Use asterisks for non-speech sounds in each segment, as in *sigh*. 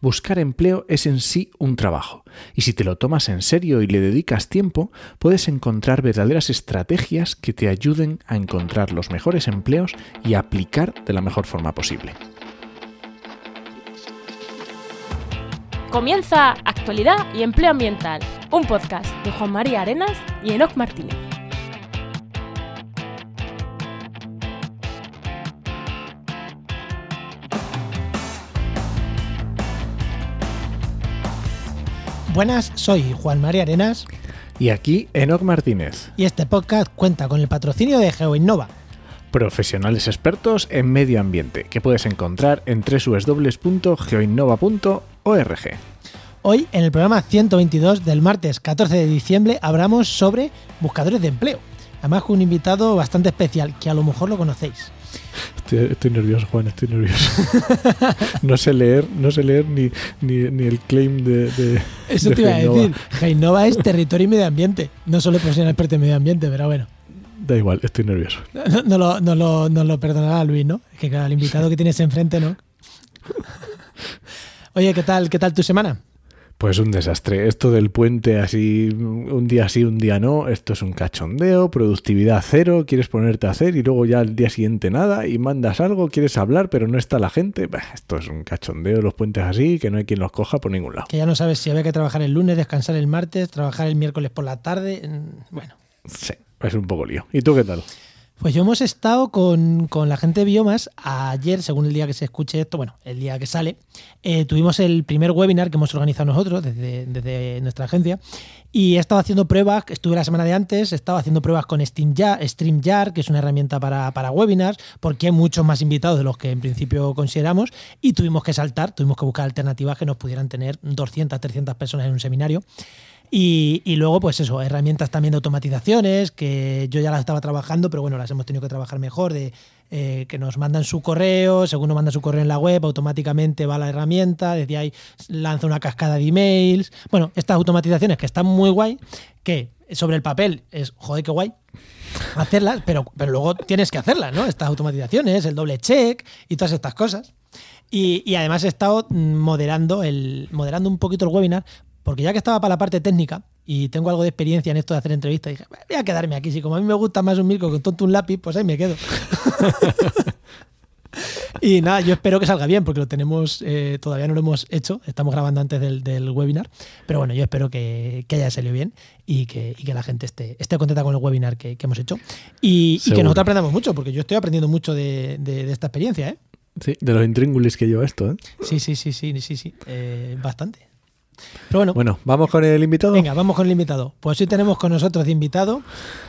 Buscar empleo es en sí un trabajo, y si te lo tomas en serio y le dedicas tiempo, puedes encontrar verdaderas estrategias que te ayuden a encontrar los mejores empleos y aplicar de la mejor forma posible. Comienza Actualidad y Empleo Ambiental, un podcast de Juan María Arenas y Enoc Martínez. Buenas, soy Juan María Arenas Y aquí Enoc Martínez, y este podcast cuenta con el patrocinio de GeoInnova. profesionales expertos en medio ambiente, que puedes encontrar en www.geoinnova.org. Hoy, en el programa 122 del martes 14 de diciembre, hablamos sobre buscadores de empleo. Además, con un invitado bastante especial, que a lo mejor lo conocéis. Estoy, estoy nervioso, Juan, estoy nervioso. no sé leer, no sé leer ni, ni, ni el claim de, de Eso de te iba a decir. GeoInnova es territorio y medio ambiente. No solo profesional experto en medio ambiente, pero bueno. Da igual, estoy nervioso. No, no lo, no lo- no lo perdonará Luis, ¿no? Es que claro, el invitado que tienes enfrente, ¿no? *laughs* Oye, ¿qué tal, qué tal tu semana? Pues un desastre. Esto del puente así, un día sí, un día no, esto es un cachondeo, productividad cero, quieres ponerte a hacer y luego ya al día siguiente nada y mandas algo, quieres hablar pero no está la gente. Bah, esto es un cachondeo, los puentes así, que no hay quien los coja por ningún lado. Que ya no sabes si había que trabajar el lunes, descansar el martes, trabajar el miércoles por la tarde. Bueno, Sí, es un poco lío. ¿Y tú qué tal? Pues yo hemos estado con, con la gente de Biomas. Ayer, según el día que se escuche esto, bueno, el día que sale, eh, tuvimos el primer webinar que hemos organizado nosotros desde, desde nuestra agencia. Y he estado haciendo pruebas, estuve la semana de antes, he estado haciendo pruebas con StreamYard, StreamYard que es una herramienta para, para webinars, porque hay muchos más invitados de los que en principio consideramos. Y tuvimos que saltar, tuvimos que buscar alternativas que nos pudieran tener 200, 300 personas en un seminario. Y, luego, pues eso, herramientas también de automatizaciones, que yo ya las estaba trabajando, pero bueno, las hemos tenido que trabajar mejor, de eh, que nos mandan su correo, según nos manda su correo en la web, automáticamente va la herramienta, desde ahí lanza una cascada de emails. Bueno, estas automatizaciones que están muy guay, que sobre el papel es, joder, qué guay, hacerlas, pero, pero luego tienes que hacerlas, ¿no? Estas automatizaciones, el doble check y todas estas cosas. Y, y además he estado mm, moderando, el, moderando un poquito el webinar, porque ya que estaba para la parte técnica y tengo algo de experiencia en esto de hacer entrevistas, dije, voy a quedarme aquí. Si como a mí me gusta más un micro que un tonto un lápiz, pues ahí me quedo. *laughs* y nada, yo espero que salga bien, porque lo tenemos, eh, todavía no lo hemos hecho, estamos grabando antes del, del webinar, pero bueno, yo espero que, que haya salido bien y que, y que la gente esté, esté contenta con el webinar que, que hemos hecho. Y, y que nosotros aprendamos mucho, porque yo estoy aprendiendo mucho de, de- de esta experiencia, ¿eh? Sí, de los intríngulis que lleva esto, ¿eh? Sí, sí, sí, sí, sí, sí, eh, bastante. Pero bueno, Bueno, ¿vamos con el invitado? venga, vamos con el invitado. Pues hoy tenemos con nosotros de invitado,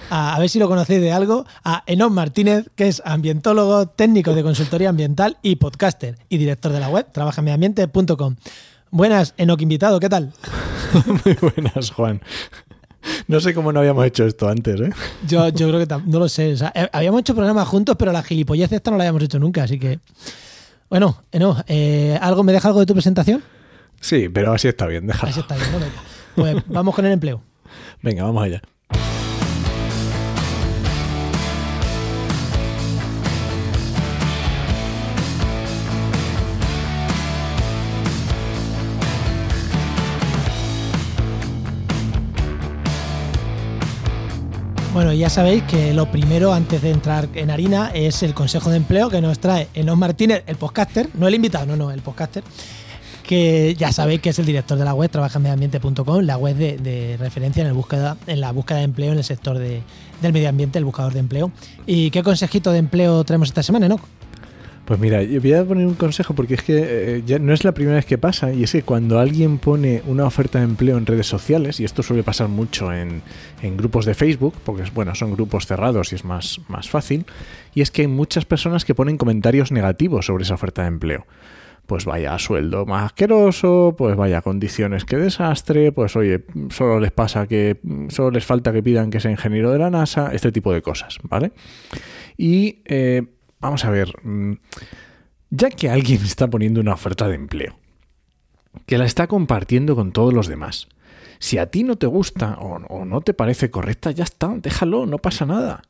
a, a ver si lo conocéis de algo, a Enoch Martínez, que es ambientólogo, técnico de consultoría ambiental y podcaster, y director de la web trabajamediambiente.com. Buenas, Enoch invitado, ¿qué tal? *laughs* Muy buenas, Juan. No sé cómo no habíamos hecho esto antes, ¿eh? Yo, yo creo que no lo sé. o sea, eh, habíamos hecho programas juntos, pero la gilipollez esta no la habíamos hecho nunca, así que. Bueno, Enoch, eh, ¿algo, ¿me deja algo de tu presentación? Sí, pero así está bien, déjalo. Así está bien, ¿no? Venga. Pues *laughs* vamos con el empleo. Venga, vamos allá. Bueno, ya sabéis que lo primero antes de entrar en harina es el consejo de empleo que nos trae Enos Martínez, el podcaster, no el invitado, no, no, el podcaster, que ya sabéis que es el director de la web trabajamediambiente.com, la web de, referencia en, la búsqueda de empleo en el sector de- del medio ambiente, el buscador de empleo. ¿Y qué consejito de empleo traemos esta semana, no? Pues mira, yo voy a poner un consejo porque es que eh, ya no es la primera vez que pasa y es que cuando alguien pone una oferta de empleo en redes sociales, y esto suele pasar mucho en, en grupos de Facebook, porque bueno, son grupos cerrados y es más, más fácil, y es que hay muchas personas que ponen comentarios negativos sobre esa oferta de empleo. Pues vaya sueldo más asqueroso, pues vaya condiciones que desastre, pues oye, solo les pasa que, solo les falta que pidan que sea ingeniero de la NASA, este tipo de cosas, ¿vale? Y eh, vamos a ver, mm, ya que alguien está poniendo una oferta de empleo, que la está compartiendo con todos los demás, si a ti no te gusta o, o no te parece correcta, ya está, déjalo, no pasa nada.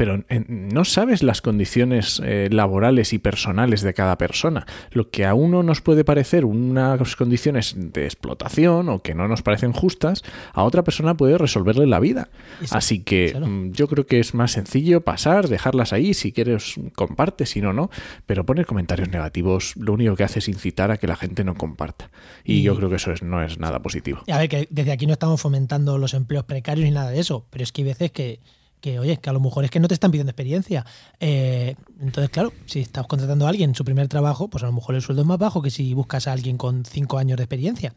Pero no sabes las condiciones eh, laborales y personales de cada persona. Lo que a uno nos puede parecer unas condiciones de explotación o que no nos parecen justas, a otra persona puede resolverle la vida. Así que mm, yo creo que es más sencillo pasar, dejarlas ahí, si quieres comparte, si no, no, pero poner comentarios negativos lo único que hace es incitar a que la gente no comparta. Y, yo creo que eso es, no es nada positivo. A ver, que desde aquí no estamos fomentando los empleos precarios ni nada de eso, pero es que hay veces que que, oye, que a lo mejor es que no te están pidiendo experiencia. Eh, entonces, claro, si estás contratando a alguien en su primer trabajo, pues a lo mejor el sueldo es más bajo que si buscas a alguien con cinco años de experiencia.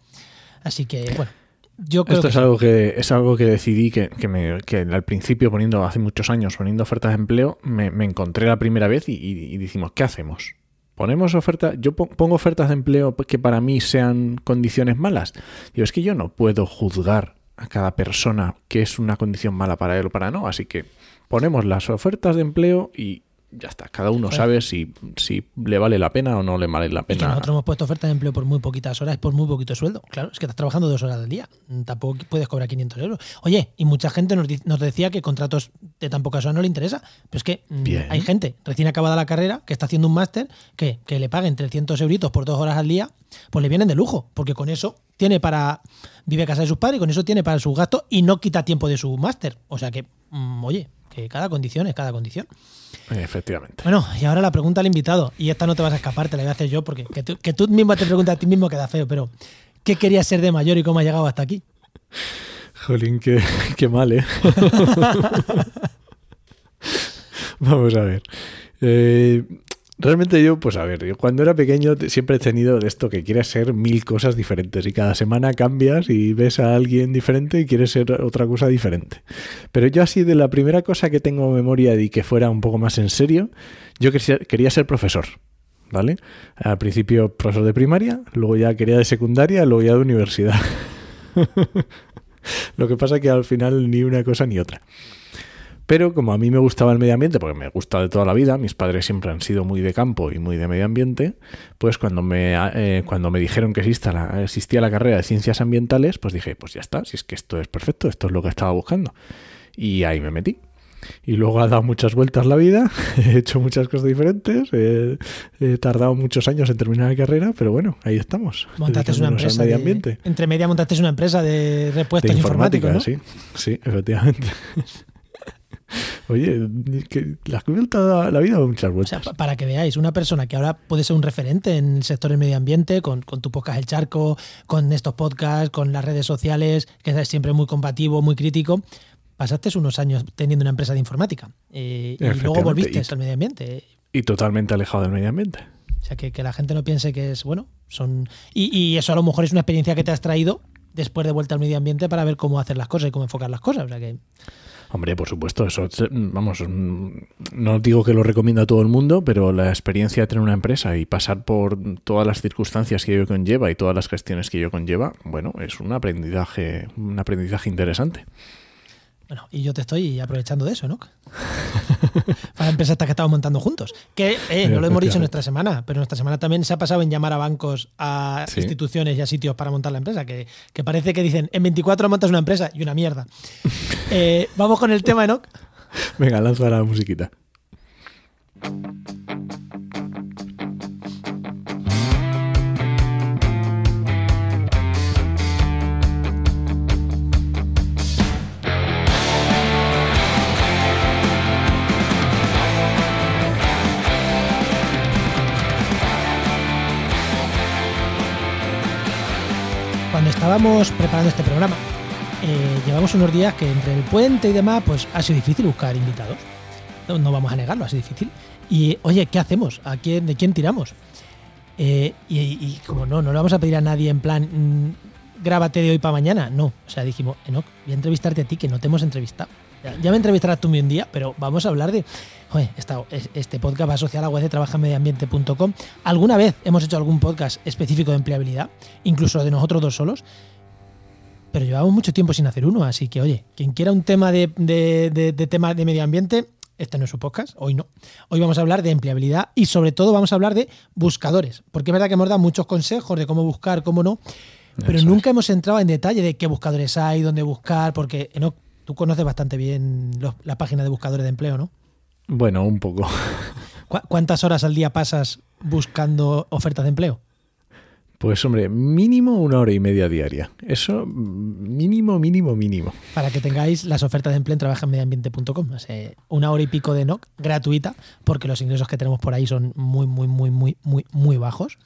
Así que, bueno. Yo creo Esto es algo que es algo que decidí que, que, me, que al principio poniendo hace muchos años poniendo ofertas de empleo me, encontré la primera vez y, y, decimos ¿qué hacemos? ponemos ofertas, yo pongo ofertas de empleo que para mí sean condiciones malas. Digo, es que yo no puedo juzgar a cada persona que es una condición mala para él o para no. Así que ponemos las ofertas de empleo y ya está. Cada uno sabe si, si le vale la pena o no le vale la pena. nosotros hemos puesto ofertas de empleo por muy poquitas horas, por muy poquito sueldo. Claro, es que estás trabajando dos horas al día. Tampoco puedes cobrar 500 euros. Oye, y mucha gente nos, nos decía que contratos de tan pocas horas no le interesa. Pero es que mm, hay gente recién acabada la carrera que está haciendo un máster que, que le paguen 300 euritos por dos horas al día, pues le vienen de lujo. Porque con eso tiene para. Vive a casa de sus padres y con eso tiene para sus gastos y no quita tiempo de su máster. O sea que, mm, oye, que cada condición es cada condición. Efectivamente. Bueno, y ahora la pregunta al invitado, y esta no te vas a escapar, te la voy a hacer yo, porque que tú, que mismo te preguntas a ti mismo queda feo, pero ¿qué querías ser de mayor y cómo has llegado hasta aquí? Jolín, qué, qué mal, ¿eh? *laughs* Vamos a ver. Eh, Realmente yo, pues a ver, yo cuando era pequeño siempre he tenido de esto que quieres ser mil cosas diferentes y cada semana cambias y ves a alguien diferente y quieres ser otra cosa diferente. Pero yo así de la primera cosa que tengo memoria de que fuera un poco más en serio, yo quería, ser profesor. ¿Vale? Al principio profesor de primaria, luego ya quería de secundaria, luego ya de universidad. *laughs* Lo que pasa que al final ni una cosa ni otra. Pero como a mí me gustaba el medio ambiente, porque me gusta de toda la vida, mis padres siempre han sido muy de campo y muy de medio ambiente, pues cuando me, eh, cuando me dijeron que la, existía la carrera de ciencias ambientales, pues dije, pues ya está, si es que esto es perfecto, esto es lo que estaba buscando. Y ahí me metí. Y luego ha dado muchas vueltas la vida, *laughs* he hecho muchas cosas diferentes, he, tardado muchos años en terminar la carrera, pero bueno, ahí estamos. *laughs* Montaste una empresa. Medio ambiente. entre media montaste una empresa de repuestos informáticos. ¿no? Sí, sí, efectivamente. *laughs* Oye, que la vuelta la vida muchas vueltas. para que veáis, una persona que ahora puede ser un referente en el sector del medio ambiente, con, tu podcast El Charco, con estos podcasts, con las redes sociales, que es siempre muy combativo, muy crítico, pasaste unos años teniendo una empresa de informática eh, y luego volviste al medio ambiente. Y totalmente alejado del medio ambiente. O sea, que, la gente no piense que es, bueno, son... Y, y, eso a lo mejor es una experiencia que te has traído después de vuelta al medio ambiente para ver cómo hacer las cosas y cómo enfocar las cosas. O sea que... Hombre, por supuesto, eso, vamos, no digo que lo recomiendo a todo el mundo, pero la experiencia de tener una empresa y pasar por todas las circunstancias que ello conlleva y todas las gestiones que ello conlleva, bueno, es un aprendizaje, un aprendizaje interesante. Bueno, y yo te estoy aprovechando de eso, ¿no? *laughs* Para empresas que estamos montando juntos. Que eh, no lo hemos dicho en nuestra semana, pero nuestra semana también se ha pasado en llamar a bancos, a instituciones y a sitios para montar la empresa. Que, que, parece que dicen, en 24 montas una empresa y una mierda. *laughs* Eh, vamos con el tema, Enoch. Venga, lanza la musiquita. Estábamos preparando este programa, eh, llevamos unos días que entre el puente y demás, pues ha sido difícil buscar invitados. No, vamos a negarlo, ha sido difícil. Y oye, ¿qué hacemos? ¿A quién, ¿De quién tiramos? Eh, y, como no, no le vamos a pedir a nadie en plan, mm, grábate de hoy para mañana. No, o sea, dijimos, Enoch, voy a entrevistarte a ti, que no te hemos entrevistado. Ya, me entrevistarás tú un día, pero vamos a hablar de. Oye, este podcast va asociado a la web de trabajamediambiente.com. ¿Alguna vez hemos hecho algún podcast específico de empleabilidad? Incluso de nosotros dos solos pero llevamos mucho tiempo sin hacer uno, así que oye, quien quiera un tema de, tema de medio ambiente, este no es su podcast, hoy no. Hoy vamos a hablar de empleabilidad y sobre todo vamos a hablar de buscadores, porque es verdad que hemos dado muchos consejos de cómo buscar, cómo no, pero nunca hemos entrado en detalle de qué buscadores hay, dónde buscar, porque tú conoces bastante bien la página de buscadores de empleo, ¿no? Bueno, un poco. *laughs* ¿Cuántas horas al día pasas buscando ofertas de empleo? Pues hombre, mínimo una hora y media diaria. Eso mínimo, mínimo, mínimo. Para que tengáis las ofertas de empleo en trabajanmediambiente.com. una hora y pico de NOC gratuita, porque los ingresos que tenemos por ahí son muy, muy, muy, muy, muy, muy bajos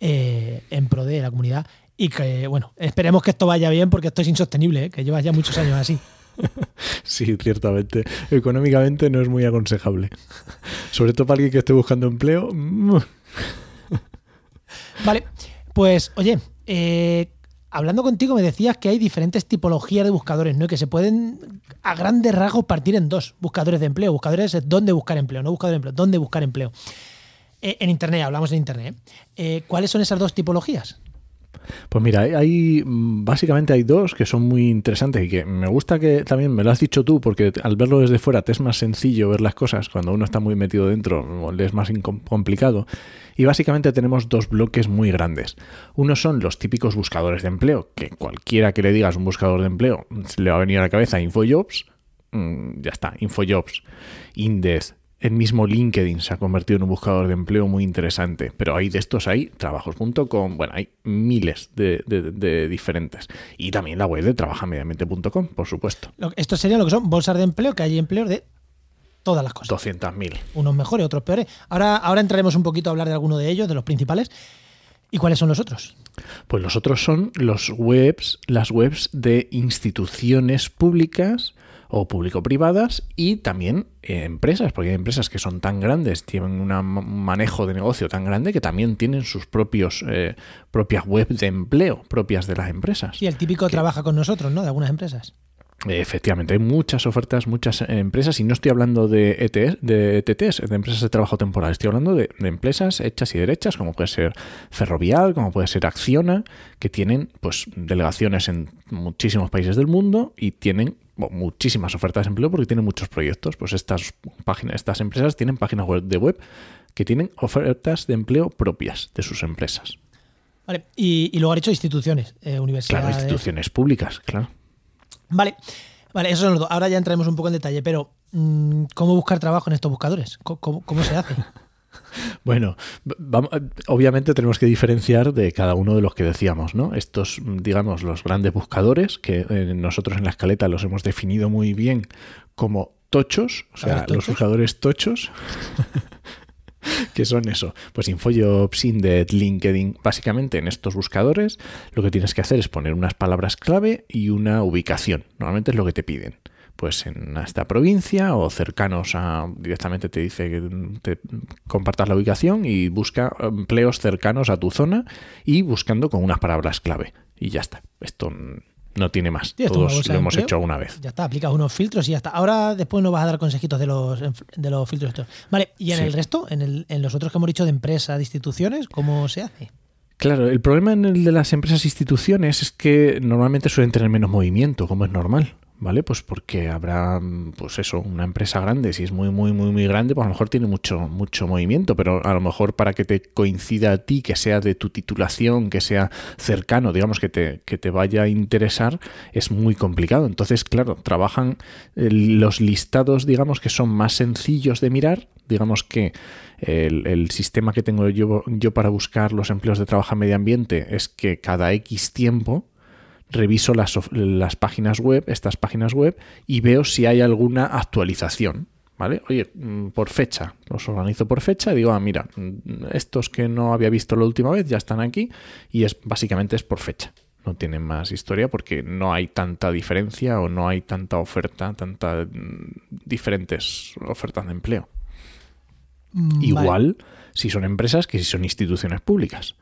eh, en pro de la comunidad. Y que, bueno, esperemos que esto vaya bien porque esto es insostenible, ¿eh? que llevas ya muchos años así. *laughs* Sí, ciertamente. Económicamente no es muy aconsejable. Sobre todo para alguien que esté buscando empleo. Mm. *laughs* Vale, pues, oye, eh, hablando contigo me decías que hay diferentes tipologías de buscadores, ¿no? que se pueden a grandes rasgos partir en dos. Buscadores de empleo, buscadores de dónde buscar empleo, no buscadores de empleo, dónde buscar empleo. Eh, en Internet, hablamos en Internet. ¿eh? ¿Cuáles son esas dos tipologías? Pues mira, hay básicamente hay dos que son muy interesantes y que me gusta que también me lo has dicho tú, porque al verlo desde fuera te es más sencillo ver las cosas, cuando uno está muy metido dentro le es más complicado. Y básicamente tenemos dos bloques muy grandes. Uno son los típicos buscadores de empleo, que cualquiera que le digas un buscador de empleo le va a venir a la cabeza InfoJobs, mm, ya está, InfoJobs, Index, el mismo LinkedIn se ha convertido en un buscador de empleo muy interesante, pero hay de estos hay, trabajos.com, bueno, hay miles de, diferentes. Y también la web de trabajamediamente.com, por supuesto. Esto sería lo que son bolsas de empleo, que hay empleos de todas las cosas. 200.000. Unos mejores, otros peores. Ahora, ahora entraremos un poquito a hablar de alguno de ellos, de los principales. ¿Y cuáles son los otros? Pues los otros son los webs, las webs de instituciones públicas o público-privadas y también eh, empresas, porque hay empresas que son tan grandes, tienen un manejo de negocio tan grande que también tienen sus propios eh, propias webs de empleo propias de las empresas. Y el típico trabaja con nosotros, ¿no? De algunas empresas. Efectivamente, hay muchas ofertas, muchas empresas, y no estoy hablando de ETS, de ETTs, de empresas de trabajo temporal, estoy hablando de, empresas hechas y derechas, como puede ser Ferrovial, como puede ser Acciona, que tienen pues delegaciones en muchísimos países del mundo y tienen muchísimas ofertas de empleo porque tienen muchos proyectos. Pues estas páginas, estas empresas tienen páginas web de web que tienen ofertas de empleo propias de sus empresas. Vale, y, luego ha dicho instituciones, eh, universidades. Claro, instituciones públicas, claro. Vale, vale, eso los dos. Ahora ya entraremos un poco en detalle, pero mm, ¿cómo buscar trabajo en estos buscadores? ¿Cómo, se hace? *laughs* *laughs* Bueno, vamos, obviamente tenemos que diferenciar de cada uno de los que decíamos, ¿no? Estos, digamos, los grandes buscadores, que eh, nosotros en la escaleta los hemos definido muy bien como tochos, o sea, los buscadores tochos. *laughs* ¿Qué son eso? Pues InfoJobs, Indeed, LinkedIn. Básicamente en estos buscadores lo que tienes que hacer es poner unas palabras clave y una ubicación. Normalmente es lo que te piden. Pues en esta provincia o cercanos a. directamente te dice que te compartas la ubicación y busca empleos cercanos a tu zona y buscando con unas palabras clave. Y ya está. Esto no tiene más. Todos lo hemos hecho alguna vez. Ya está, aplicas unos filtros y ya está. Ahora después nos vas a dar consejitos de los, de los filtros estos. Vale, y en el resto, en, el, en los otros que hemos dicho de empresas, de instituciones, ¿cómo se hace? Claro, el problema en el de las empresas e instituciones es que normalmente suelen tener menos movimiento, como es normal. ¿Vale? Pues porque habrá, pues eso, una empresa grande, si es muy, muy, muy, muy grande, pues a lo mejor tiene mucho, mucho movimiento, pero a lo mejor para que te coincida a ti, que sea de tu titulación, que sea cercano, digamos, que te, que te vaya a interesar, es muy complicado. Entonces, claro, trabajan los listados, digamos, que son más sencillos de mirar, digamos que el, el, sistema que tengo yo, yo para buscar los empleos de trabajo en medio ambiente es que cada X tiempo, reviso las, las páginas web, estas páginas web, y veo si hay alguna actualización. ¿Vale? Oye, mm, por fecha, los organizo por fecha y digo, ah, mira, mm, estos que no había visto la última vez ya están aquí y es básicamente es por fecha. No tienen más historia porque no hay tanta diferencia o no hay tanta oferta, tantas mm, diferentes ofertas de empleo. Igual si son empresas que si son instituciones públicas.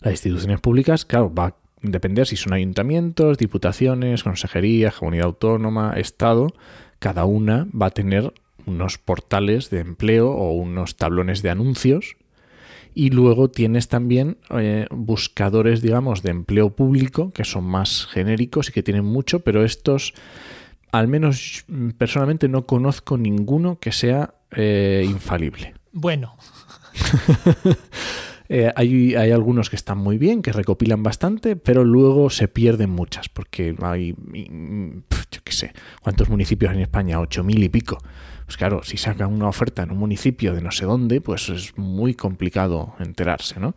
Las instituciones públicas, claro, va depender si son ayuntamientos, diputaciones, consejerías, comunidad autónoma, Estado, cada una va a tener unos portales de empleo o unos tablones de anuncios. Y luego tienes también eh, buscadores, digamos, de empleo público, que son más genéricos y que tienen mucho, pero estos, al menos personalmente, no conozco ninguno que sea eh, infalible. Bueno. *laughs* Eh, hay, algunos que están muy bien, que recopilan bastante, pero luego se pierden muchas, porque hay, yo qué sé, ¿cuántos municipios en España? Ocho mil y pico. Pues claro, si sacan una oferta en un municipio de no sé dónde, pues es muy complicado enterarse, ¿no?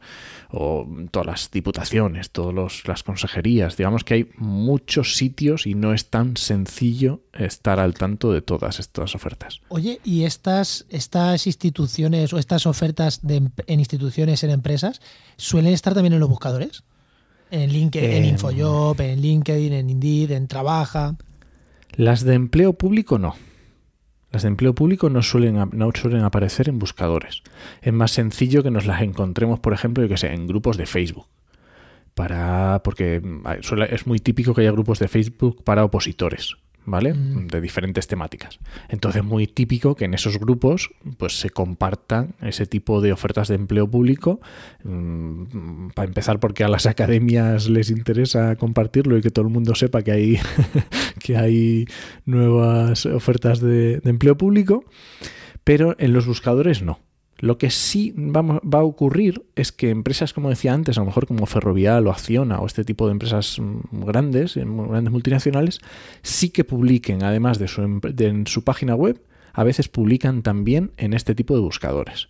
O todas las diputaciones, todas las consejerías, digamos que hay muchos sitios y no es tan sencillo estar al tanto de todas estas ofertas. Oye, ¿y estas, estas instituciones o estas ofertas de, en instituciones, en empresas, suelen estar también en los buscadores? En LinkedIn, en Em. Infojob, en LinkedIn, en Indeed, en Trabaja. Las de empleo público no. Las de empleo público no suelen, no suelen aparecer en buscadores. Es más sencillo que nos las encontremos, por ejemplo, yo que sé, en grupos de Facebook. Para, porque mm, es muy típico que haya grupos de Facebook para opositores, ¿vale? Mm. De diferentes temáticas. Entonces es muy típico que en esos grupos pues se compartan ese tipo de ofertas de empleo público. mm, Para empezar, porque a las academias les interesa compartirlo y que todo el mundo sepa que hay *laughs* que hay nuevas ofertas de, de empleo público, pero en los buscadores no. Lo que sí va a ocurrir es que empresas, como decía antes, a lo mejor como Ferrovial o Acciona o este tipo de empresas mm, grandes, eh, grandes multinacionales, sí que publiquen, además de su, en su página web, a veces publican también en este tipo de buscadores.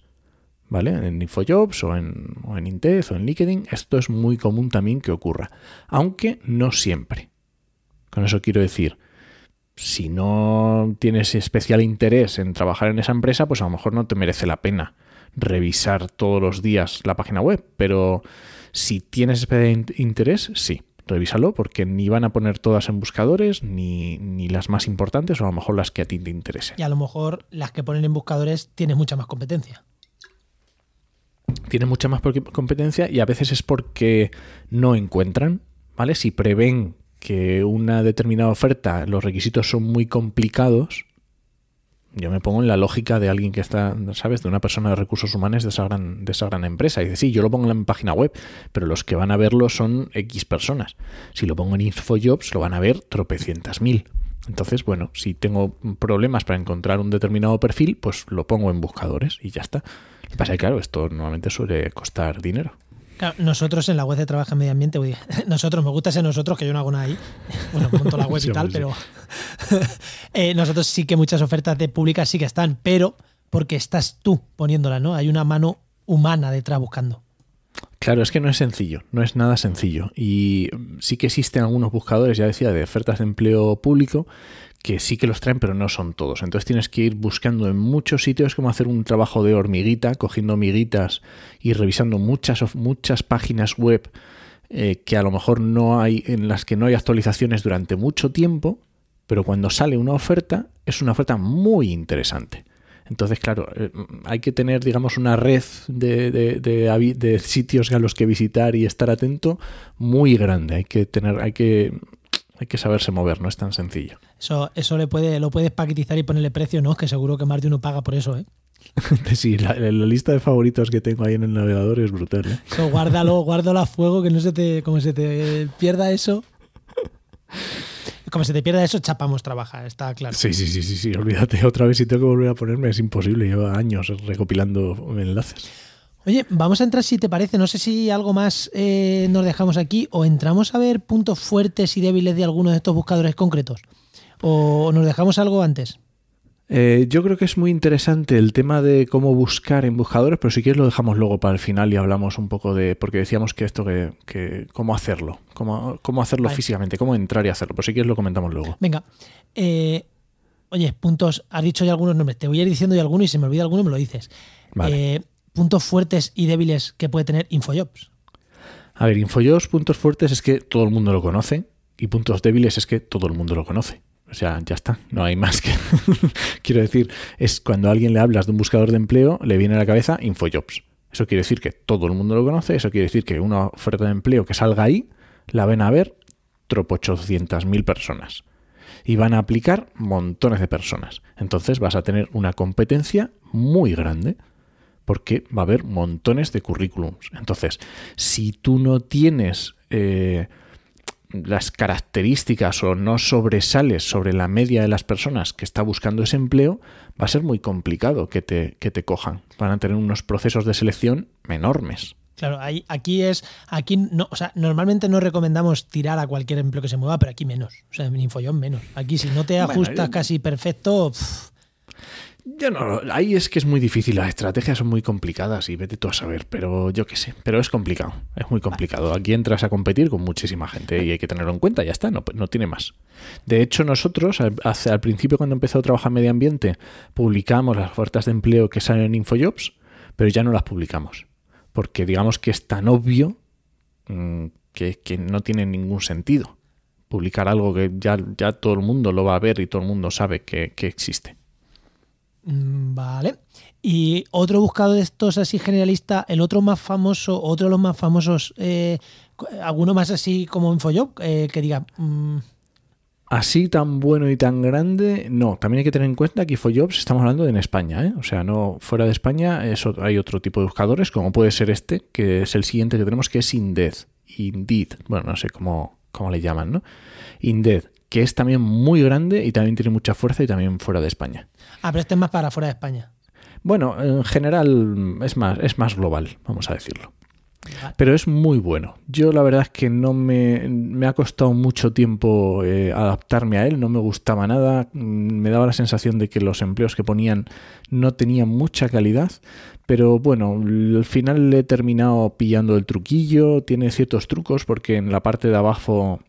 ¿Vale? En Infojobs o en, o o en LinkedIn, esto es muy común también que ocurra, aunque no siempre. Con eso quiero decir, si no tienes especial interés en trabajar en esa empresa, pues a lo mejor no te merece la pena revisar todos los días la página web. Pero si tienes especial in- interés, sí, revísalo porque ni van a poner todas en buscadores, ni, ni las más importantes, o a lo mejor las que a ti te interesen. Y a lo mejor las que ponen en buscadores tienes mucha más competencia. Tiene mucha más competencia y a veces es porque no encuentran, ¿vale? Si prevén que una determinada oferta, los requisitos son muy complicados, yo me pongo en la lógica de alguien que está, ¿sabes? De una persona de recursos humanos de esa gran, de esa gran empresa. Y dice, sí, yo lo pongo en la página web, pero los que van a verlo son X personas. Si lo pongo en Infojobs, lo van a ver tropecientas mil. Entonces, bueno, si tengo problemas para encontrar un determinado perfil, pues lo pongo en buscadores y ya está. Lo que pasa es que, claro, esto normalmente suele costar dinero. Claro, nosotros en la web de Trabajo en Medio Ambiente, uy, *laughs* nosotros, me gusta ser nosotros, que yo no hago nada ahí. *laughs* Bueno, monto la web Sí, y tal, pero *laughs* eh, nosotros sí que muchas ofertas de públicas sí que están, pero porque estás tú poniéndolas, ¿no? Hay una mano humana detrás buscando. Claro, es que no es sencillo, no es nada sencillo. Y sí que existen algunos buscadores, ya decía, de ofertas de empleo público, que sí que los traen, pero no son todos. Entonces tienes que ir buscando en muchos sitios como hacer un trabajo de hormiguita, cogiendo hormiguitas y revisando muchas, muchas páginas web eh, que a lo mejor no hay, en las que no hay actualizaciones durante mucho tiempo, pero cuando sale una oferta, es una oferta muy interesante. Entonces, claro, eh, hay que tener, digamos, una red de, de- de sitios a los que visitar y estar atento muy grande. Hay que tener, hay que, hay que saberse mover, no es tan sencillo. Eso, eso le puede, lo puedes paquetizar y ponerle precio, ¿no? Que seguro que más de uno paga por eso, ¿eh? *laughs* Sí, la, la lista de favoritos que tengo ahí en el navegador es brutal. ¿eh? Eso guárdalo, guárdalo a fuego, que no se te, como se te pierda eso. Como se te pierda eso, chapamos trabajar, está claro. Sí, sí, sí, sí, sí, olvídate. Otra vez si tengo que volver a ponerme es imposible. Llevo años recopilando enlaces. Oye, vamos a entrar si te parece. No sé si algo más eh, nos dejamos aquí o entramos a ver puntos fuertes y débiles de alguno de estos buscadores concretos. O nos dejamos algo antes. Eh, yo creo que es muy interesante el tema de cómo buscar en buscadores, pero si quieres lo dejamos luego para el final y hablamos un poco de, porque decíamos que esto que, que cómo hacerlo, cómo, cómo hacerlo Vale. físicamente, cómo entrar y hacerlo, pero si quieres lo comentamos luego. Venga. eh, oye, puntos. Has dicho ya algunos nombres. Te voy a ir diciendo ya alguno y si me olvida alguno me lo dices. Vale. Eh, puntos fuertes y débiles que puede tener Infojobs. A ver, Infojobs, puntos fuertes es que todo el mundo lo conoce y puntos débiles es que todo el mundo lo conoce. O sea, ya está, no hay más que... *laughs* Quiero decir, es cuando a alguien le hablas de un buscador de empleo, le viene a la cabeza Infojobs. Eso quiere decir que todo el mundo lo conoce, eso quiere decir que una oferta de empleo que salga ahí, la ven a ver tropo mil personas. Y van a aplicar montones de personas. Entonces vas a tener una competencia muy grande porque va a haber montones de currículums. Entonces, si tú no tienes eh, las características o no sobresales sobre la media de las personas que está buscando ese empleo, va a ser muy complicado que te, que te cojan. Van a tener unos procesos de selección enormes. Claro, ahí, aquí es, aquí no, o sea, normalmente no recomendamos tirar a cualquier empleo que se mueva, pero aquí menos. O sea, en Infoyon menos. Aquí si no te Bueno, ajustas yo- casi perfecto, pff, Yo no, ahí es que es muy difícil, las estrategias son muy complicadas y vete tú a saber, pero yo qué sé, pero es complicado, es muy complicado. Aquí entras a competir con muchísima gente y hay que tenerlo en cuenta, ya está, no, no tiene más. De hecho, nosotros al, al principio cuando empezó a trabajar medio ambiente, publicamos las ofertas de empleo que salen en Infojobs, pero ya no las publicamos, porque digamos que es tan obvio mmm, que, que no tiene ningún sentido publicar algo que ya, ya todo el mundo lo va a ver y todo el mundo sabe que, que existe. Mm, Vale. Y otro buscador de estos así generalista, el otro más famoso, otro de los más famosos, eh, alguno más así como InfoJob, eh, que diga. mm, Así tan bueno y tan grande, no. También hay que tener en cuenta que InfoJobs estamos hablando de en España, ¿eh? O sea, no fuera de España hay otro tipo de buscadores, como puede ser este, que es el siguiente que tenemos, que es Indeed. Indeed. Bueno, no sé cómo, cómo le llaman, ¿no? Indeed, que es también muy grande y también tiene mucha fuerza y también fuera de España. Ah, pero este es más para fuera de España. Bueno, en general es más, es más global, vamos a decirlo. Vale. Pero es muy bueno. Yo la verdad es que no me, me ha costado mucho tiempo eh, adaptarme a él, no me gustaba nada, mm, me daba la sensación de que los empleos que ponían no tenían mucha calidad, pero bueno, al final le he terminado pillando el truquillo, tiene ciertos trucos porque en la parte de abajo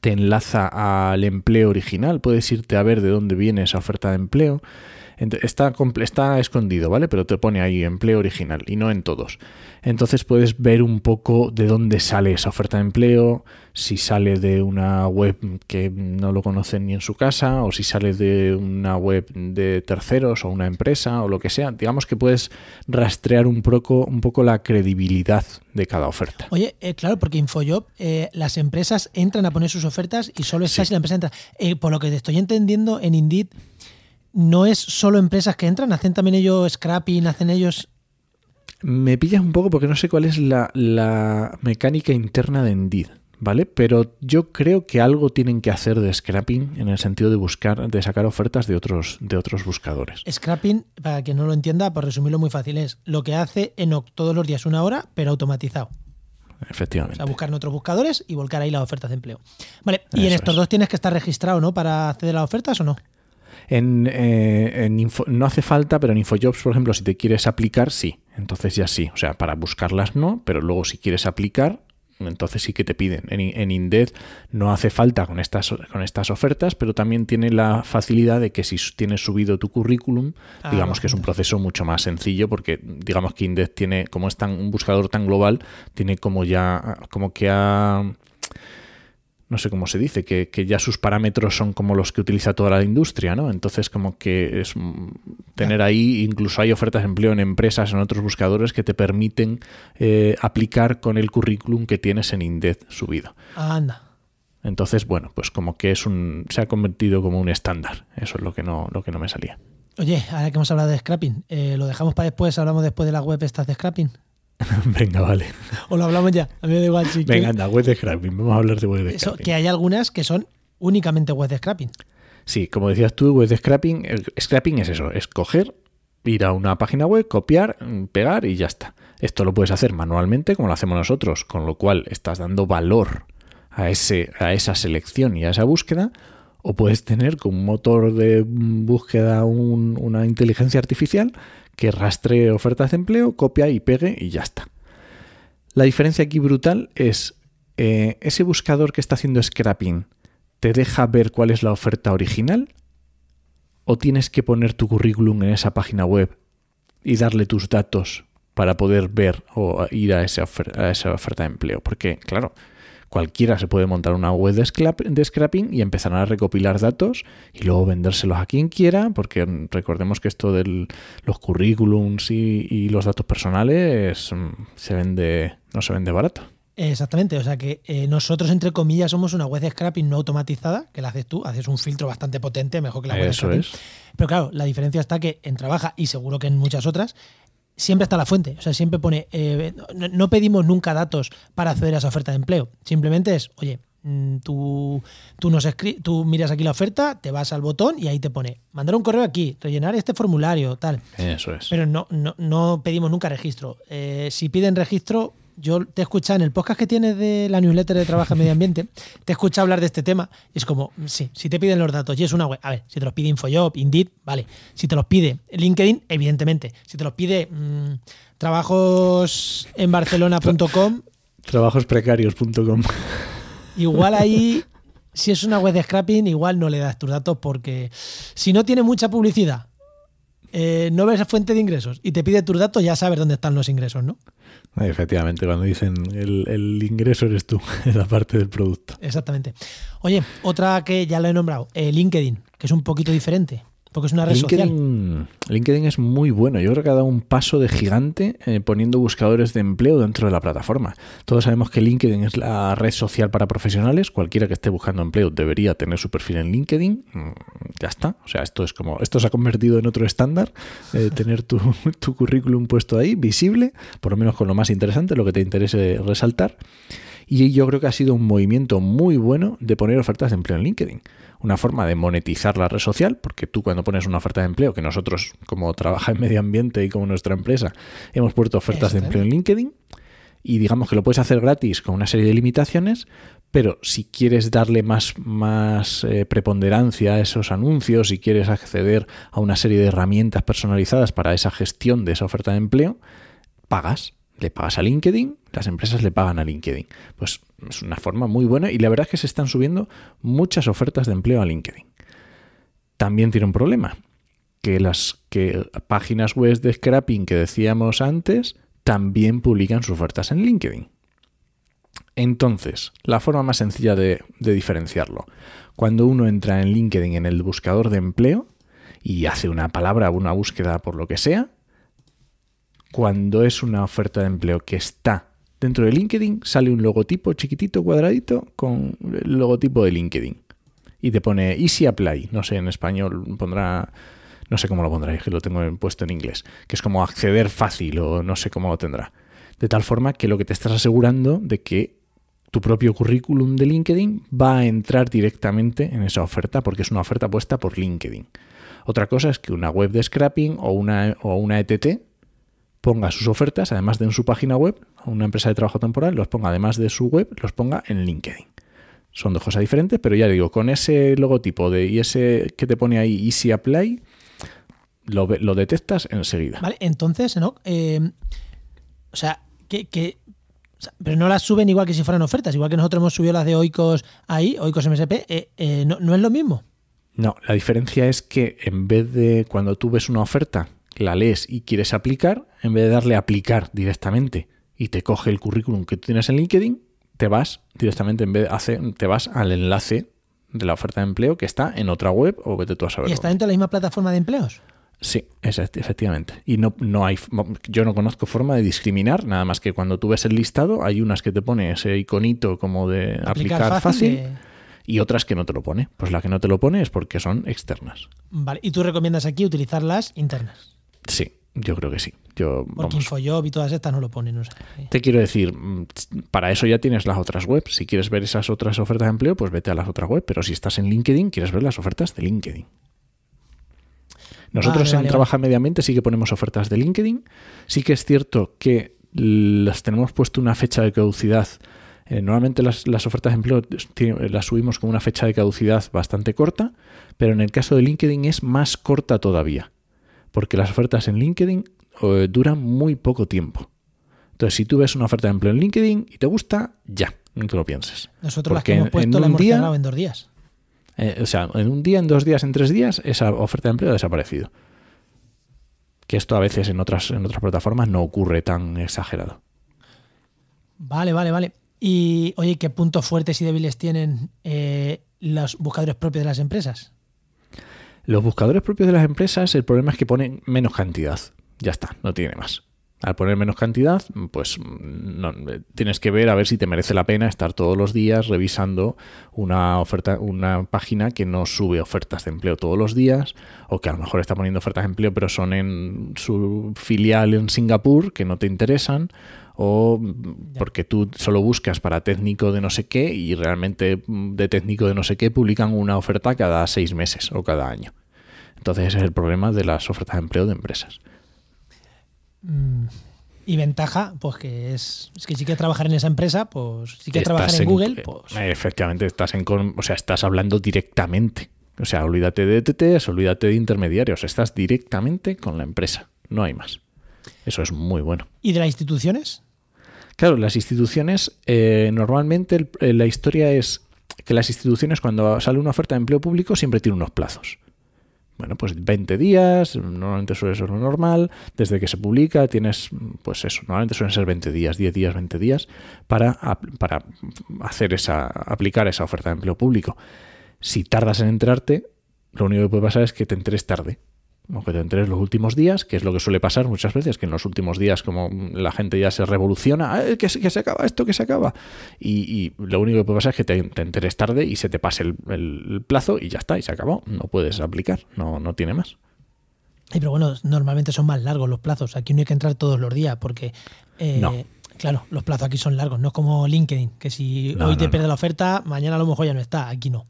te enlaza al empleo original, puedes irte a ver de dónde viene esa oferta de empleo. Está, está escondido, ¿vale? Pero te pone ahí empleo original y no en todos. Entonces puedes ver un poco de dónde sale esa oferta de empleo, si sale de una web que no lo conocen ni en su casa, o si sale de una web de terceros o una empresa o lo que sea. Digamos que puedes rastrear un poco, un poco la credibilidad de cada oferta. Oye, eh, claro, porque Infojob, eh, las empresas entran a poner sus ofertas y solo está Sí. si la empresa entra. Eh, por lo que te estoy entendiendo, en Indeed no es solo empresas que entran, hacen también ellos scrapping, hacen ellos. Me pillas un poco porque no sé cuál es la, la mecánica interna de Indeed, ¿vale? Pero yo creo que algo tienen que hacer de scrapping en el sentido de buscar, de sacar ofertas de otros, de otros buscadores. Scrapping, para quien no lo entienda, por resumirlo muy fácil, es lo que hace Enoch todos los días una hora, pero automatizado. O Efectivamente. sea, buscar en otros buscadores y volcar ahí las ofertas de empleo. Vale, y en estos es. dos tienes que estar registrado, ¿no? Para acceder a las ofertas o no. En, eh, en Info- no hace falta, pero en InfoJobs, por ejemplo, si te quieres aplicar, sí. Entonces ya sí. O sea, para buscarlas no, pero luego si quieres aplicar, entonces sí que te piden. En, en Indeed no hace falta con estas, con estas ofertas, pero también tiene la facilidad de que si tienes subido tu currículum, Ah, digamos que es un proceso mucho más sencillo, porque digamos que Indeed tiene, como es tan, un buscador tan global, tiene como ya, como que ha no sé cómo se dice, que, que ya sus parámetros son como los que utiliza toda la industria, ¿no? Entonces, como que es tener ahí, incluso hay ofertas de empleo en empresas, en otros buscadores que te permiten eh, aplicar con el currículum que tienes en Indeed subido. Anda. Entonces, bueno, pues como que es un, se ha convertido como un estándar. Eso es lo que no, lo que no me salía. Oye, ahora que hemos hablado de scrapping, eh, ¿lo dejamos para después? ¿Hablamos después de la web estas de scrapping? *laughs* Venga, vale. ¿O lo hablamos ya? A mí me da igual. Si Venga, anda, web de scrapping. Vamos a hablar de web de Eso, scrapping. que hay algunas que son únicamente web de scrapping. Sí, como decías tú, web de scrapping, el scrapping es eso, es coger, ir a una página web, copiar, mm, pegar y ya está. Esto lo puedes hacer manualmente, como lo hacemos nosotros, con lo cual estás dando valor a, ese, a esa selección y a esa búsqueda, o puedes tener con un motor de búsqueda un- una inteligencia artificial que rastree ofertas de empleo, copia y pegue y ya está. La diferencia aquí brutal es eh, ese buscador que está haciendo scrapping te deja ver cuál es la oferta original o tienes que poner tu currículum en esa página web y darle tus datos para poder ver o ir a esa, a esa oferta de empleo. Porque, claro, cualquiera se puede montar una web de, scrap- de scrapping y empezar a recopilar datos y luego vendérselos a quien quiera, porque recordemos que esto de los currículums y, y los datos personales mm, se vende, no se vende barato. Exactamente, o sea que eh, nosotros, entre comillas, somos una web de scrapping no automatizada, que la haces tú, haces un filtro bastante potente, mejor que la web de scrapping. es. Pero claro, la diferencia está que en Trabaja, y seguro que en muchas otras, siempre está la fuente. O sea, siempre pone, eh, no, no pedimos nunca datos para acceder a esa oferta de empleo. Simplemente es, oye, mm, tú, tú, nos tú miras aquí la oferta, te vas al botón y ahí te pone, mandar un correo aquí, rellenar este formulario, tal. Eso es. Pero no, no, no pedimos nunca registro. Eh, si piden registro, yo te he escuchado en el podcast que tienes de la newsletter de Trabajo en Medio Ambiente, te he escuchado hablar de este tema y es como, sí, si te piden los datos y es una web, a ver, si te los pide InfoJob, Indeed, vale. Si te los pide LinkedIn, evidentemente. Si te los pide mm, trabajos en barcelona.com, Trabajosprecarios.com. igual *laughs* ahí, si es una web de scrapping, igual no le das tus datos porque si no tiene mucha publicidad, eh, no ves fuente de ingresos y te pide tus datos, ya sabes dónde están los ingresos, ¿no? Efectivamente, cuando dicen el, el ingreso eres tú, *laughs* es la parte del producto. Exactamente. Oye, otra que ya lo he nombrado, eh, LinkedIn, que es un poquito diferente, porque es una red social. LinkedIn, LinkedIn es muy bueno. Yo creo que ha dado un paso de gigante eh, poniendo buscadores de empleo dentro de la plataforma. Todos sabemos que LinkedIn es la red social para profesionales. Cualquiera que esté buscando empleo debería tener su perfil en LinkedIn. Mm, Ya está. O sea, esto es como. Esto se ha convertido en otro estándar. eh, *laughs* tener tu, tu currículum puesto ahí, visible, por lo menos con lo más interesante, lo que te interese resaltar. Y yo creo que ha sido un movimiento muy bueno de poner ofertas de empleo en LinkedIn. Una forma de monetizar la red social, porque tú cuando pones una oferta de empleo, que nosotros como trabaja en medio ambiente y como nuestra empresa, hemos puesto ofertas de empleo en LinkedIn, y digamos que lo puedes hacer gratis con una serie de limitaciones, pero si quieres darle más, más eh, preponderancia a esos anuncios, si quieres acceder a una serie de herramientas personalizadas para esa gestión de esa oferta de empleo, pagas. Le pagas a LinkedIn, las empresas le pagan a LinkedIn. Pues es una forma muy buena y la verdad es que se están subiendo muchas ofertas de empleo a LinkedIn. También tiene un problema, que las que páginas web de scrapping que decíamos antes también publican sus ofertas en LinkedIn. Entonces, la forma más sencilla de, diferenciarlo, cuando uno entra en LinkedIn en el buscador de empleo y hace una palabra, una búsqueda por lo que sea, cuando es una oferta de empleo que está dentro de LinkedIn, sale un logotipo chiquitito, cuadradito, con el logotipo de LinkedIn. Y te pone Easy Apply. No sé, en español pondrá. No sé cómo lo pondrá, que lo tengo puesto en inglés. Que es como acceder fácil o no sé cómo lo tendrá. De tal forma que lo que te estás asegurando de que tu propio currículum de LinkedIn va a entrar directamente en esa oferta porque es una oferta puesta por LinkedIn. Otra cosa es que una web de scrapping o una, o una ETT ponga sus ofertas, además de en su página web, a una empresa de trabajo temporal, los ponga además de su web, los ponga en LinkedIn. Son dos cosas diferentes, pero ya digo, con ese logotipo de y ese que te pone ahí Easy Apply, lo, lo detectas enseguida. Vale, entonces, ¿no? Eh, o sea, que, que- pero no las suben igual que si fueran ofertas, igual que nosotros hemos subido las de Oikos ahí, Oikos MSP, eh, eh, no, no es lo mismo. No, la diferencia es que en vez de cuando tú ves una oferta, la lees y quieres aplicar, en vez de darle a aplicar directamente y te coge el currículum que tú tienes en LinkedIn, te vas directamente, en vez de hacer, te vas al enlace de la oferta de empleo que está en otra web o vete tú a saber. Y está dentro de la misma plataforma de empleos. Sí, es- efectivamente. Y no, no hay, yo no conozco forma de discriminar, nada más que cuando tú ves el listado, hay unas que te pone ese iconito como de aplicar, fácil, de- y otras que no te lo pone. Pues la que no te lo pone es porque son externas. Vale, y tú recomiendas aquí utilizar las internas. Sí, yo creo que sí. Yo, Porque InfoJob y todas estas no lo ponen. o sea, te quiero decir, mm, para eso ya tienes las otras webs. Si quieres ver esas otras ofertas de empleo, pues vete a las otras webs. Pero si estás en LinkedIn, quieres ver las ofertas de LinkedIn. Nosotros Vale, en vale, Trabaja Mediamente sí que ponemos ofertas de LinkedIn. Sí que es cierto que las tenemos puesto una fecha de caducidad. Eh, normalmente las, las ofertas de empleo las subimos con una fecha de caducidad bastante corta, pero en el caso de LinkedIn es más corta todavía, porque las ofertas en LinkedIn eh, duran muy poco tiempo. Entonces, si tú ves una oferta de empleo en LinkedIn y te gusta, ya, no te lo pienses. Nosotros las que hemos puesto en las un hemos día- en dos días. Eh, o sea, en un día, en dos días, en tres días, esa oferta de empleo ha desaparecido. Que esto a veces en otras, en otras plataformas no ocurre tan exagerado. Vale, vale, vale. Y oye, ¿qué puntos fuertes y débiles tienen eh, los buscadores propios de las empresas? Los buscadores propios de las empresas, el problema es que ponen menos cantidad. Ya está, no tiene más. Al poner menos cantidad, pues no, tienes que ver a ver si te merece la pena estar todos los días revisando una oferta, una página que no sube ofertas de empleo todos los días, o que a lo mejor está poniendo ofertas de empleo, pero son en su filial en Singapur, que no te interesan, o porque tú solo buscas para técnico de no sé qué y realmente mm, de técnico de no sé qué publican una oferta cada seis meses o cada año. Entonces ese es el problema de las ofertas de empleo de empresas. Mm, Y ventaja, pues que es, es, que si quieres trabajar en esa empresa, pues si quieres trabajar en, en- Google, pues Efectivamente, estás en o sea, estás hablando directamente. O sea, olvídate de ETTs, olvídate de intermediarios, estás directamente con la empresa. No hay más. Eso es muy bueno. ¿Y de las instituciones? Claro, las instituciones, eh, normalmente eh, la historia es que las instituciones cuando sale una oferta de empleo público siempre tiene unos plazos. Bueno, pues 20 días, normalmente suele ser lo normal, desde que se publica tienes, pues eso, normalmente suelen ser 20 días, 10 días, 20 días para, para hacer esa, aplicar esa oferta de empleo público. Si tardas en enterarte, lo único que puede pasar es que te enteres tarde. O que te enteres los últimos días, que es lo que suele pasar muchas veces, que en los últimos días como la gente ya se revoluciona, "Ah, que, se- que se acaba esto, que se acaba. Y, y lo único que puede pasar es que te, te enteres tarde y se te pase el, el plazo y ya está, y se acabó. No puedes aplicar, no, no tiene más. Ay, pero bueno, normalmente son más largos los plazos. Aquí no hay que entrar todos los días porque, eh, No. claro, los plazos aquí son largos. No es como LinkedIn, que si No, hoy no, te pierde la oferta, mañana a lo mejor ya no está. Aquí no.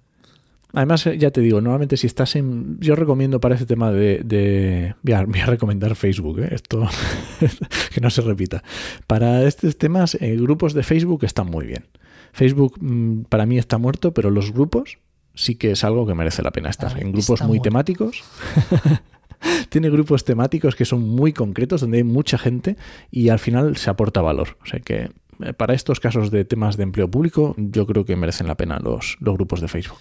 Además, eh, ya te digo, normalmente si estás en... Yo recomiendo para este tema de... de- voy, a, voy a recomendar Facebook, ¿eh? esto *laughs* que no se repita. Para estos temas, eh, grupos de Facebook están muy bien. Facebook mm, para mí está muerto, pero los grupos sí que es algo que merece la pena estar. En grupos muy muerto. temáticos. *laughs* Tiene grupos temáticos que son muy concretos, donde hay mucha gente y al final se aporta valor. O sea que eh, para estos casos de temas de empleo público, yo creo que merecen la pena los, los grupos de Facebook.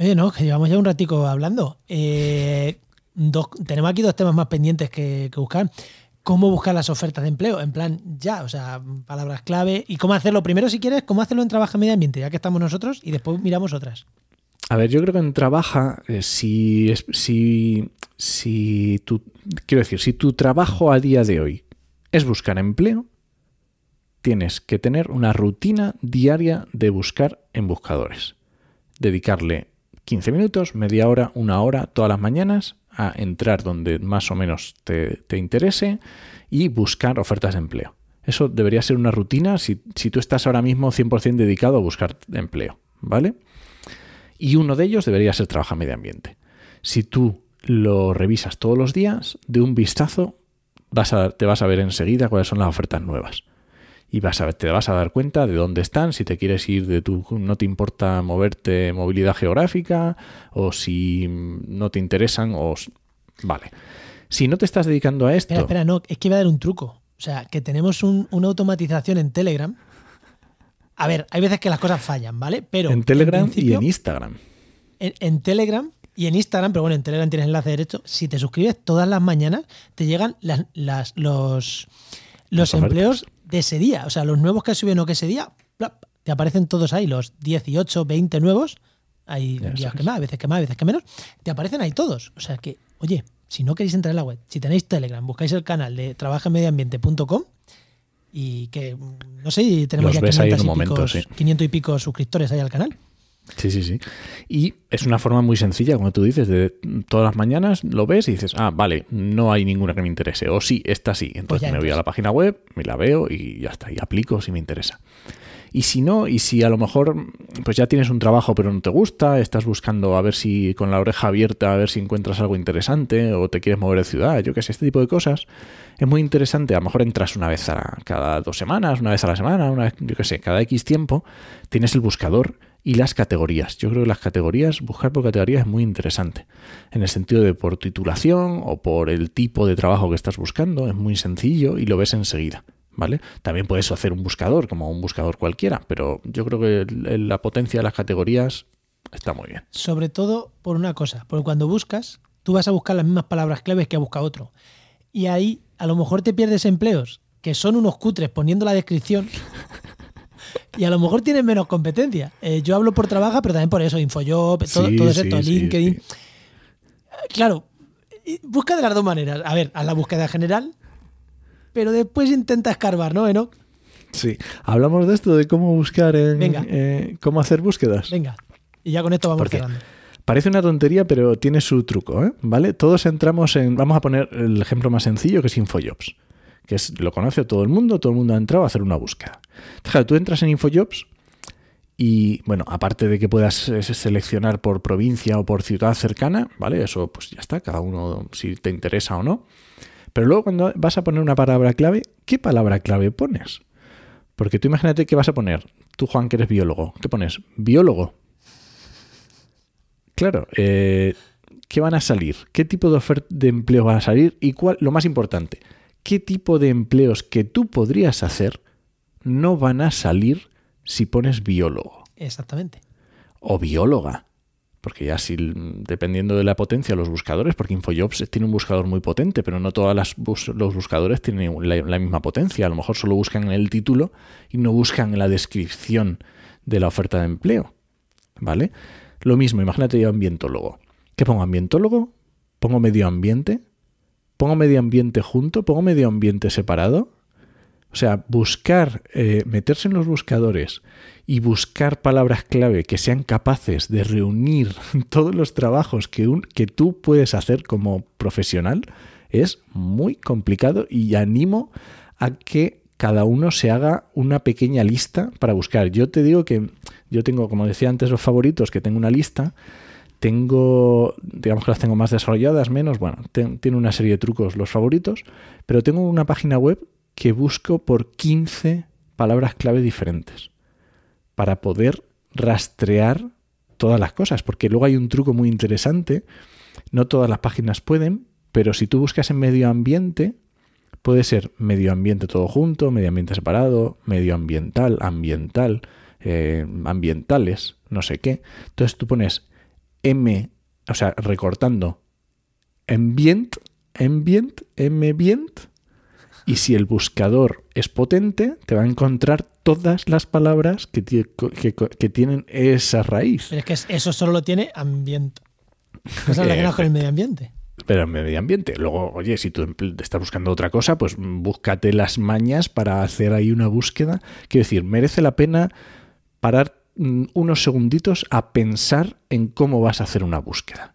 Oye, no, que llevamos ya un ratico hablando. Eh, dos- tenemos aquí dos temas más pendientes que, buscar. ¿Cómo buscar las ofertas de empleo? En plan, ya, o sea, palabras clave. ¿Y cómo hacerlo? Primero, si quieres, cómo hacerlo en Trabajo en Medio Ambiente, ya que estamos nosotros, y después miramos otras. A ver, yo creo que en Trabaja, eh, si, si, si tu, quiero decir, si tu trabajo a día de hoy es buscar empleo, tienes que tener una rutina diaria de buscar en buscadores. Dedicarle 15 minutos, media hora, una hora, todas las mañanas a entrar donde más o menos te, te interese y buscar ofertas de empleo. Eso debería ser una rutina si, si tú estás ahora mismo 100% dedicado a buscar empleo, ¿vale? Y uno de ellos debería ser trabajar medio ambiente. Si tú lo revisas todos los días, de un vistazo vas a, te vas a ver enseguida cuáles son las ofertas nuevas. Y vas a, te vas a dar cuenta de dónde están, si te quieres ir de tu, no te importa moverte movilidad geográfica, o si no te interesan, o vale. Si no te estás dedicando a esto, Espera, espera, no, es que iba a dar un truco. O sea, que tenemos un- una automatización en Telegram. A ver, hay veces que las cosas fallan, ¿vale? Pero en Telegram y en Instagram. en, en Telegram y en Instagram, pero bueno, en Telegram tienes enlace derecho. Si te suscribes todas las mañanas, te llegan las, las- los, los Las empleos de ese día. O sea, los nuevos que suben o que ese día, plap, te aparecen todos ahí, los 18, 20 nuevos. Hay Ya días sabes. que más, a veces que más, a veces que menos. Te aparecen ahí todos. O sea que, oye, si no queréis entrar en la web, si tenéis Telegram, buscáis el canal de trabajamediambiente.com y que, no sé, tenemos Los ya ves ahí en 500 y, un momento, picos, sí. 500 y pico suscriptores ahí al canal. Sí, sí, sí. Y es una forma muy sencilla, como tú dices, de todas las mañanas lo ves y dices, ah, vale, no hay ninguna que me interese. O sí, esta sí. Entonces Pues me voy a la página web, me la veo y ya está. Y aplico si me interesa. Y si no, y si a lo mejor pues ya tienes un trabajo pero no te gusta, estás buscando a ver si con la oreja abierta, a ver si encuentras algo interesante o te quieres mover de ciudad, yo qué sé, este tipo de cosas, es muy interesante. A lo mejor entras una vez a la- cada dos semanas, una vez a la semana, una vez, yo qué sé, cada X tiempo, tienes el buscador y las categorías. Yo creo que las categorías, buscar por categorías es muy interesante. En el sentido de por titulación o por el tipo de trabajo que estás buscando, es muy sencillo y lo ves enseguida. ¿Vale? También puedes hacer un buscador, como un buscador cualquiera, pero yo creo que la potencia de las categorías está muy bien. Sobre todo por una cosa, porque cuando buscas, tú vas a buscar las mismas palabras claves que ha buscado otro. Y ahí a lo mejor te pierdes empleos que son unos cutres poniendo la descripción. *laughs* Y a lo mejor tienes menos competencia. Eh, yo hablo por trabajo, pero también por eso, Infojob, todo, Sí, todo esto, sí, LinkedIn. sí. Claro, busca de las dos maneras. A ver, haz la búsqueda general, pero después intenta escarbar, ¿no, Enoch? Sí. Hablamos de esto, de cómo buscar en. Venga. eh, cómo hacer búsquedas. Venga. Y ya con esto vamos cerrando. Parece una tontería, pero tiene su truco, ¿eh? ¿Vale? Todos entramos en. Vamos a poner el ejemplo más sencillo que es Infojobs. Que es, lo conoce todo el mundo, todo el mundo ha entrado a hacer una búsqueda. Claro, tú entras en Infojobs y, bueno, aparte de que puedas eh, seleccionar por provincia o por ciudad cercana, ¿vale? Eso, pues ya está, cada uno si te interesa o no. Pero luego cuando vas a poner una palabra clave, ¿qué palabra clave pones? Porque tú imagínate que vas a poner, tú Juan que eres biólogo, ¿qué pones? Biólogo. Claro, eh, ¿qué van a salir? ¿Qué tipo de, oferta de empleo van a salir? Y cuál, lo más importante, ¿qué tipo de empleos que tú podrías hacer no van a salir si pones biólogo? Exactamente. O bióloga. Porque ya si, dependiendo de la potencia de los buscadores, porque InfoJobs tiene un buscador muy potente, pero no todos los buscadores tienen la, la, misma potencia. A lo mejor solo buscan en el título y no buscan en la descripción de la oferta de empleo. ¿Vale? Lo mismo, imagínate yo ambientólogo. ¿Qué pongo? ¿Ambientólogo? ¿Pongo medio ambiente? ¿Pongo medio ambiente junto? ¿Pongo medio ambiente separado? O sea, buscar, eh, meterse en los buscadores y buscar palabras clave que sean capaces de reunir *laughs* todos los trabajos que, un, que tú puedes hacer como profesional es muy complicado y animo a que cada uno se haga una pequeña lista para buscar. Yo te digo que yo tengo, como decía antes, los favoritos, que tengo una lista. Tengo, digamos que las tengo más desarrolladas, menos. Bueno, tiene una serie de trucos los favoritos, pero tengo una página web que busco por 15 palabras clave diferentes para poder rastrear todas las cosas, porque luego hay un truco muy interesante, no todas las páginas pueden, pero si tú buscas en medio ambiente, puede ser medio ambiente todo junto, medio ambiente separado, medioambiental, ambiental, eh, ambientales, no sé qué. Entonces tú pones M, o sea, recortando ambient, ambient, ambient, y si el buscador es potente, te va a encontrar todas las palabras que, que, tienen esa raíz. Pero es que eso solo lo tiene ambiente. Esa es la que con el medio ambiente. Pero en medio ambiente. Luego, oye, si tú estás buscando otra cosa, pues búscate las mañas para hacer ahí una búsqueda. Quiero decir, merece la pena parar unos segunditos a pensar en cómo vas a hacer una búsqueda.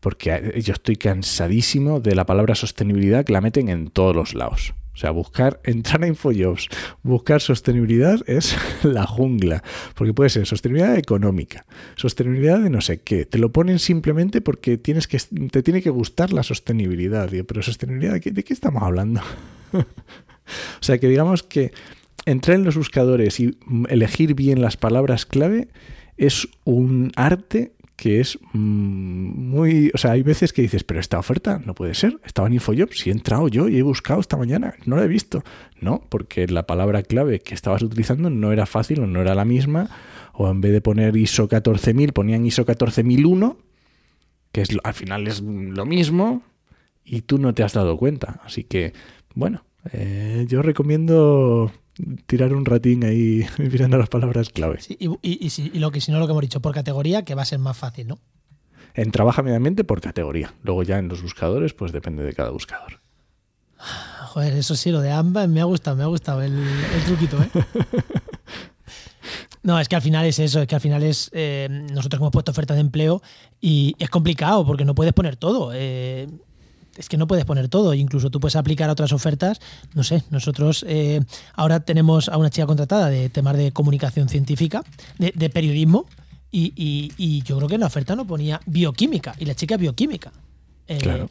Porque eh, yo estoy cansadísimo de la palabra sostenibilidad que la meten en todos los lados. O sea, buscar, *laughs* entrar a InfoJobs, buscar sostenibilidad es *laughs* la jungla. Porque puede ser sostenibilidad económica, sostenibilidad de no sé qué. Te lo ponen simplemente porque tienes que, te tiene que gustar la sostenibilidad. Pero sostenibilidad, ¿de qué, de qué estamos hablando? *laughs* o sea, que digamos que entrar en los buscadores y elegir bien las palabras clave es un arte que es mm, muy... O sea, hay veces que dices, pero esta oferta no puede ser. Estaba en InfoJobs si he entrado yo y he buscado esta mañana. No la he visto. No, porque la palabra clave que estabas utilizando no era fácil o no era la misma. O en vez de poner ISO 14000 ponían ISO 14001, que es, al final es lo mismo y tú no te has dado cuenta. Así que, bueno, eh, yo recomiendo tirar un ratín ahí *laughs* mirando las palabras clave. y, y, lo que si no lo que hemos dicho, por categoría, que va a ser más fácil, ¿no? En trabaja mediamente por categoría. Luego ya en los buscadores, pues depende de cada buscador. Joder, eso sí, lo de ambas me ha gustado, me ha gustado el, truquito, ¿eh? *laughs* No, es que al final es eso, es que al final es. Eh, nosotros hemos puesto ofertas de empleo y es complicado porque no puedes poner todo. Eh, es que no puedes poner todo, incluso tú puedes aplicar a otras ofertas. No sé, nosotros eh, ahora tenemos a una chica contratada de temas de comunicación científica, de, periodismo, y, yo creo que en la oferta no ponía bioquímica, y la chica bioquímica. Eh, claro.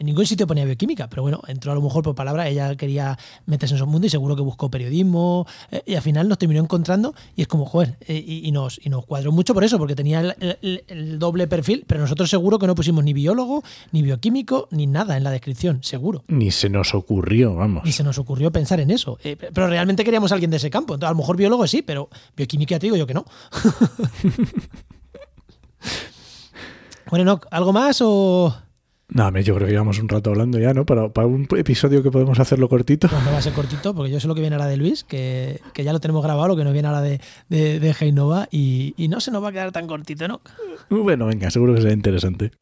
En ningún sitio ponía bioquímica, pero bueno, entró a lo mejor por palabra, ella quería meterse en su mundo y seguro que buscó periodismo eh, y al final nos terminó encontrando y es como, joder, eh, y, nos, y nos cuadró mucho por eso, porque tenía el, doble perfil, pero nosotros seguro que no pusimos ni biólogo, ni bioquímico, ni nada en la descripción, seguro. Ni se nos ocurrió, vamos. Ni se nos ocurrió pensar en eso. Eh, pero realmente queríamos a alguien de ese campo. Entonces, a lo mejor biólogo sí, pero bioquímica te digo yo que no. *laughs* bueno, ¿algo más o...? No, yo creo que llevamos un rato hablando ya, ¿no? Para, para un episodio que podemos hacerlo cortito. Pues no va a ser cortito, porque yo sé lo que viene ahora de Luis, que, ya lo tenemos grabado, lo que nos viene ahora de, de, de Heinova, y, y, no se nos va a quedar tan cortito, ¿no? Bueno, venga, seguro que será interesante.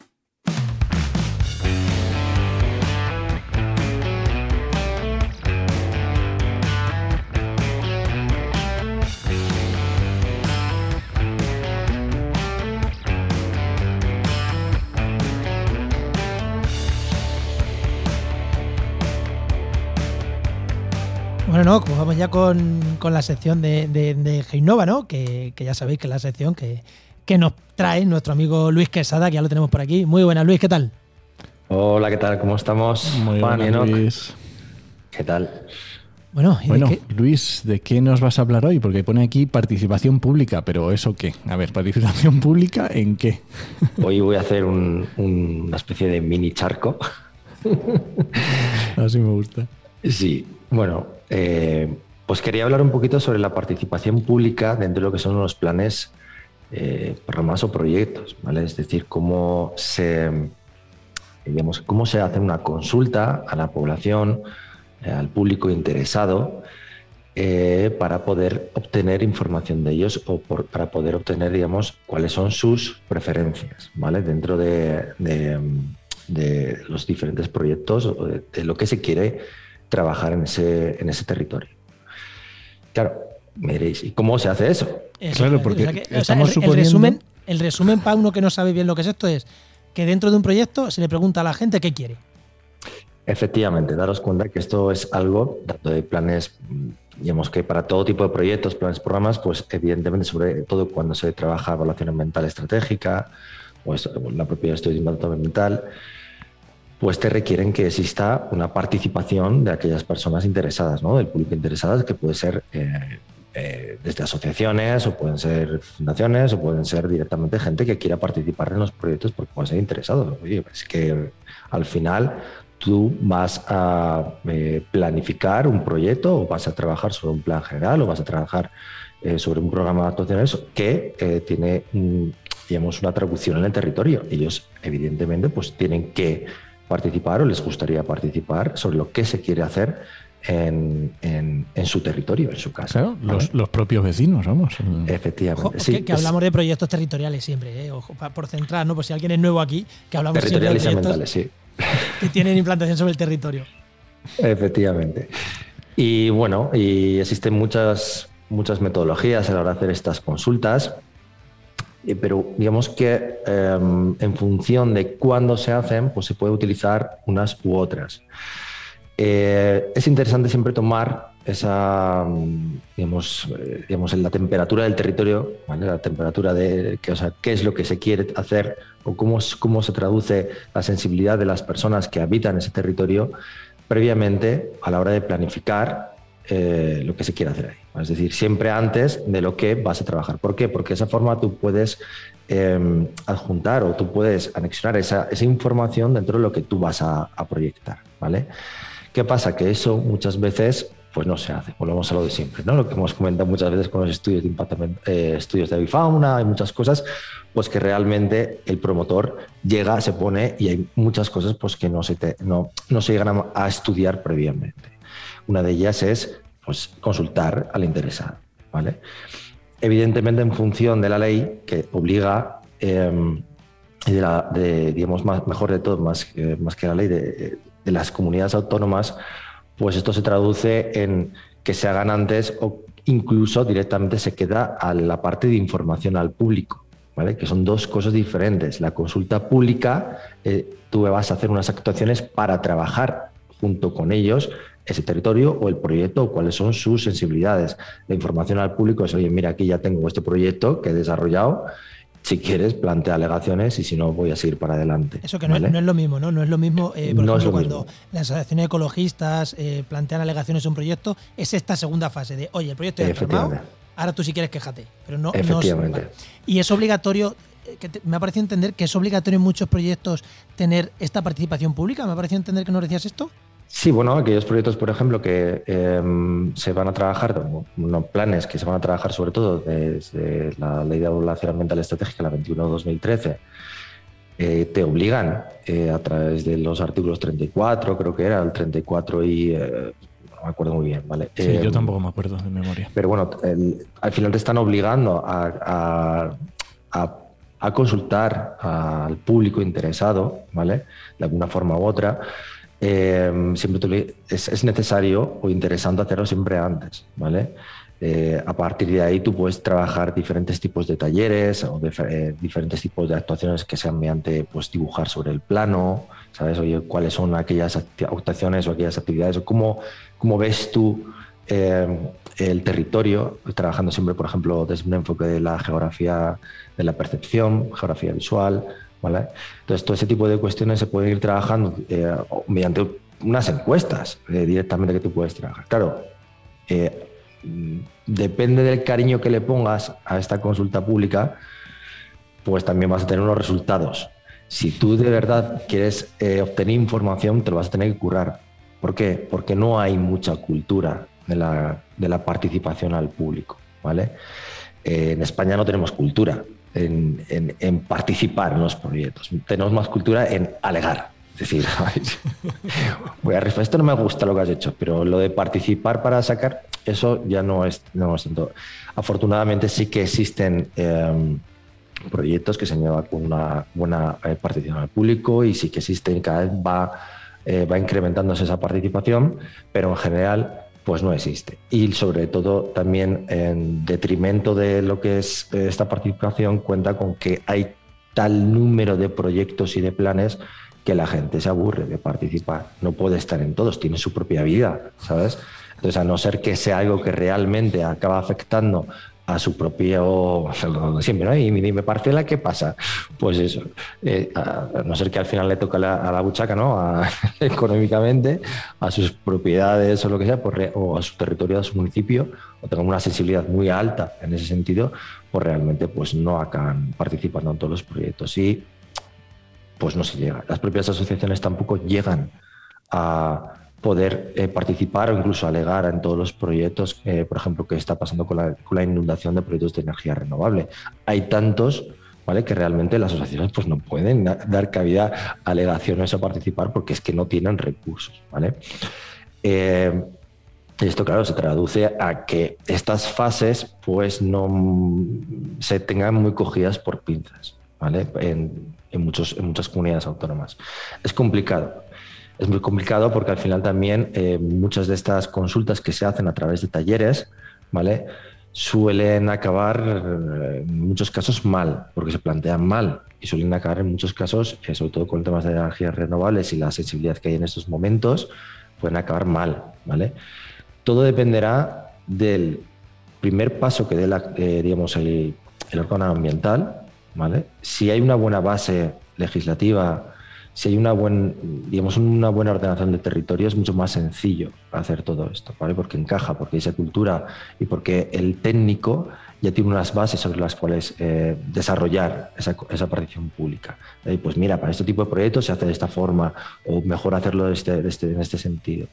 Bueno, no, pues vamos ya con, la sección de, de, de ¿no? Que, ya sabéis que es la sección que, nos trae nuestro amigo Luis Quesada, que ya lo tenemos por aquí. Muy buenas, Luis, ¿qué tal? Hola, ¿qué tal? ¿Cómo estamos? Muy bien, Luis. ¿Qué tal? Bueno, bueno Luis, ¿de qué nos vas a hablar hoy? Porque pone aquí participación pública, pero ¿eso qué? A ver, ¿participación *laughs* pública en qué? Hoy voy a hacer una especie de mini charco. Así me gusta. Sí, bueno, eh, pues quería hablar un poquito sobre la participación pública dentro de lo que son los planes, eh, programas o proyectos, ¿vale? Es decir, cómo se, digamos, cómo se hace una consulta a la población, eh, al público interesado, para poder obtener información de ellos o para poder obtener, digamos, cuáles son sus preferencias, ¿vale? Dentro de, los diferentes proyectos o de, lo que se quiere trabajar en ese, en ese territorio. Claro, me diréis, ¿y cómo se hace eso? claro, porque estamos el, resumen, el resumen para uno que no sabe bien lo que es esto es que dentro de un proyecto se le pregunta a la gente qué quiere. Efectivamente, daros cuenta que esto es algo, tanto de planes, digamos que para todo tipo de proyectos, planes, programas, pues evidentemente, sobre todo cuando se trabaja evaluación ambiental estratégica o la propia estudio de impacto ambiental, pues te requieren que exista una participación de aquellas personas interesadas, ¿no? del público interesadas, que puede ser eh, eh, desde asociaciones o pueden ser fundaciones o pueden ser directamente gente que quiera participar en los proyectos porque puede ser interesado. Oye, es que al final tú vas a eh, planificar un proyecto o vas a trabajar sobre un plan general o vas a trabajar sobre un programa de actuaciones que tiene, digamos, una traducción en el territorio. Ellos, evidentemente, pues tienen que participar o les gustaría participar sobre lo que se quiere hacer en, su territorio, en su casa. los, propios vecinos, vamos. Efectivamente. sí, que, hablamos de proyectos territoriales siempre, ¿eh? Ojo, por centrar, ¿no? Por si alguien es nuevo aquí, que hablamos siempre de proyectos sí. que tienen implantación sobre el territorio. Efectivamente. Y bueno, y existen muchas, muchas metodologías a la hora de hacer estas consultas. Eh, pero digamos que em, en función de cuándo se hacen, pues se puede utilizar unas u otras. Eh, es interesante siempre tomar esa, mm, digamos, eh, digamos, la temperatura del territorio, la temperatura de que, o sea, qué es lo que se quiere hacer o cómo, cómo se traduce la sensibilidad de las personas que habitan ese territorio previamente a la hora de planificar lo que se quiere hacer ahí. Es decir, siempre antes de lo que vas a trabajar. ¿Por qué? Porque de esa forma tú puedes em, adjuntar o tú puedes anexionar esa, esa, información dentro de lo que tú vas a, proyectar. ¿vale? ¿Qué pasa? Que eso muchas veces pues no se hace. Volvemos a lo de siempre, ¿no? Lo que hemos comentado muchas veces con los estudios de impacto, eh, estudios de avifauna, hay muchas cosas, pues que realmente el promotor llega, se pone y hay muchas cosas pues que no se, no, no se llegan a estudiar previamente. Una de ellas es pues, consultar al interesado. ¿vale? Evidentemente, en función de la ley que obliga, em, de, digamos, más, mejor de todo, más, más que la ley de, las comunidades autónomas, pues esto se traduce en que se hagan antes o incluso directamente se queda a la parte de información al público. ¿Vale? que son dos cosas diferentes. La consulta pública, eh, tú vas a hacer unas actuaciones para trabajar junto con ellos ese territorio o el proyecto o cuáles son sus sensibilidades. La información al público es, oye, mira, aquí ya tengo este proyecto que he desarrollado. Si quieres, plantea alegaciones y si no, voy a seguir para adelante. Eso que no, es, lo mismo, ¿no? No es lo mismo, eh, por ejemplo, cuando las asociaciones ecologistas eh, plantean alegaciones a un proyecto, es esta segunda fase de, oye, el proyecto ya firmado, ahora tú si quieres quejate. Pero no, Efectivamente. y es obligatorio eh, que me ha parecido entender que es obligatorio en muchos proyectos tener esta participación pública. ¿Me ha parecido entender que no decías esto? Sí, bueno, aquellos proyectos, por ejemplo, que em, se van a trabajar, unos planes que se van a trabajar sobre todo desde la Ley de Evaluación Ambiental Estratégica, la 21-2013, eh, te obligan eh, a través de los artículos 34, creo que era el 34 y... Eh, no me acuerdo muy bien, ¿vale? Sí, yo em, tampoco me acuerdo de memoria. Pero bueno, al final te están obligando a, a consultar al público interesado, ¿vale? De alguna forma u otra, eh, siempre es, necesario o interesante hacerlo siempre antes, ¿vale? Eh, a partir de ahí tú puedes trabajar diferentes tipos de talleres o eh, diferentes tipos de actuaciones que sean mediante pues, dibujar sobre el plano, ¿sabes? Oye, cuáles son aquellas actuaciones o aquellas actividades o cómo, cómo ves tú el territorio, trabajando siempre, por ejemplo, desde un enfoque de la geografía de la percepción, geografía visual, Entonces, todo ese tipo de cuestiones se pueden ir trabajando eh, mediante unas encuestas eh, directamente que tú puedes trabajar. Claro, eh, depende del cariño que le pongas a esta consulta pública, pues también vas a tener unos resultados. Si tú de verdad quieres obtener información, te lo vas a tener que curar. ¿Por qué? Porque no hay mucha cultura de la, de la participación al público, ¿vale? en España no tenemos cultura en, participar en los proyectos. Tenemos más cultura en alegar. Es decir, *laughs* voy a esto no me gusta lo que has hecho, pero lo de participar para sacar, eso ya no es, no es tanto. Afortunadamente sí que existen em, proyectos que se llevan con una buena eh, participación al público y sí que existen, cada vez va, eh, va incrementándose esa participación, pero en general pues no existe. Y sobre todo también en detrimento de lo que es eh, esta participación cuenta con que hay tal número de proyectos y de planes que la gente se aburre de participar. No puede estar en todos, tiene su propia vida, ¿sabes? Entonces, a no ser que sea algo que realmente acaba afectando a su propio, siempre, ¿no? Y mi parcela, ¿qué pasa? Pues eso, eh, a no ser que al final le toque a la buchaca, ¿no? *laughs* económicamente, a sus propiedades o lo que sea, pues o a su territorio, a su municipio, o tengan una sensibilidad muy alta en ese sentido, pues realmente pues no acaban participando en todos los proyectos y pues no se llega. Las propias asociaciones tampoco llegan a poder eh, participar o incluso alegar en todos los proyectos, por ejemplo, que está pasando con la, inundación de proyectos de energía renovable. Hay tantos ¿vale? que realmente las asociaciones pues, no pueden dar cabida a alegaciones o participar porque es que no tienen recursos. ¿vale? Eh, esto, claro, se traduce a que estas fases pues, no se tengan muy cogidas por pinzas ¿vale? en muchas comunidades autónomas. Es complicado es muy complicado porque al final también eh, muchas de estas consultas que se hacen a través de talleres, ¿vale? Suelen acabar eh, en muchos casos mal, porque se plantean mal y suelen acabar en muchos casos, eh, sobre todo con temas de energías renovables y la sensibilidad que hay en estos momentos, pueden acabar mal, ¿vale? Todo dependerá del primer paso que dé la, digamos, el, el órgano ambiental, ¿vale? Si hay una buena base legislativa, si hay una, buen, digamos, una buena ordenación de territorio, es mucho más sencillo hacer todo esto, ¿vale? Porque encaja, porque hay esa cultura y porque el técnico ya tiene unas bases sobre las cuales eh, desarrollar esa, esa participación pública. Y pues mira, para este tipo de proyectos se hace de esta forma o mejor hacerlo de este, este, en este sentido.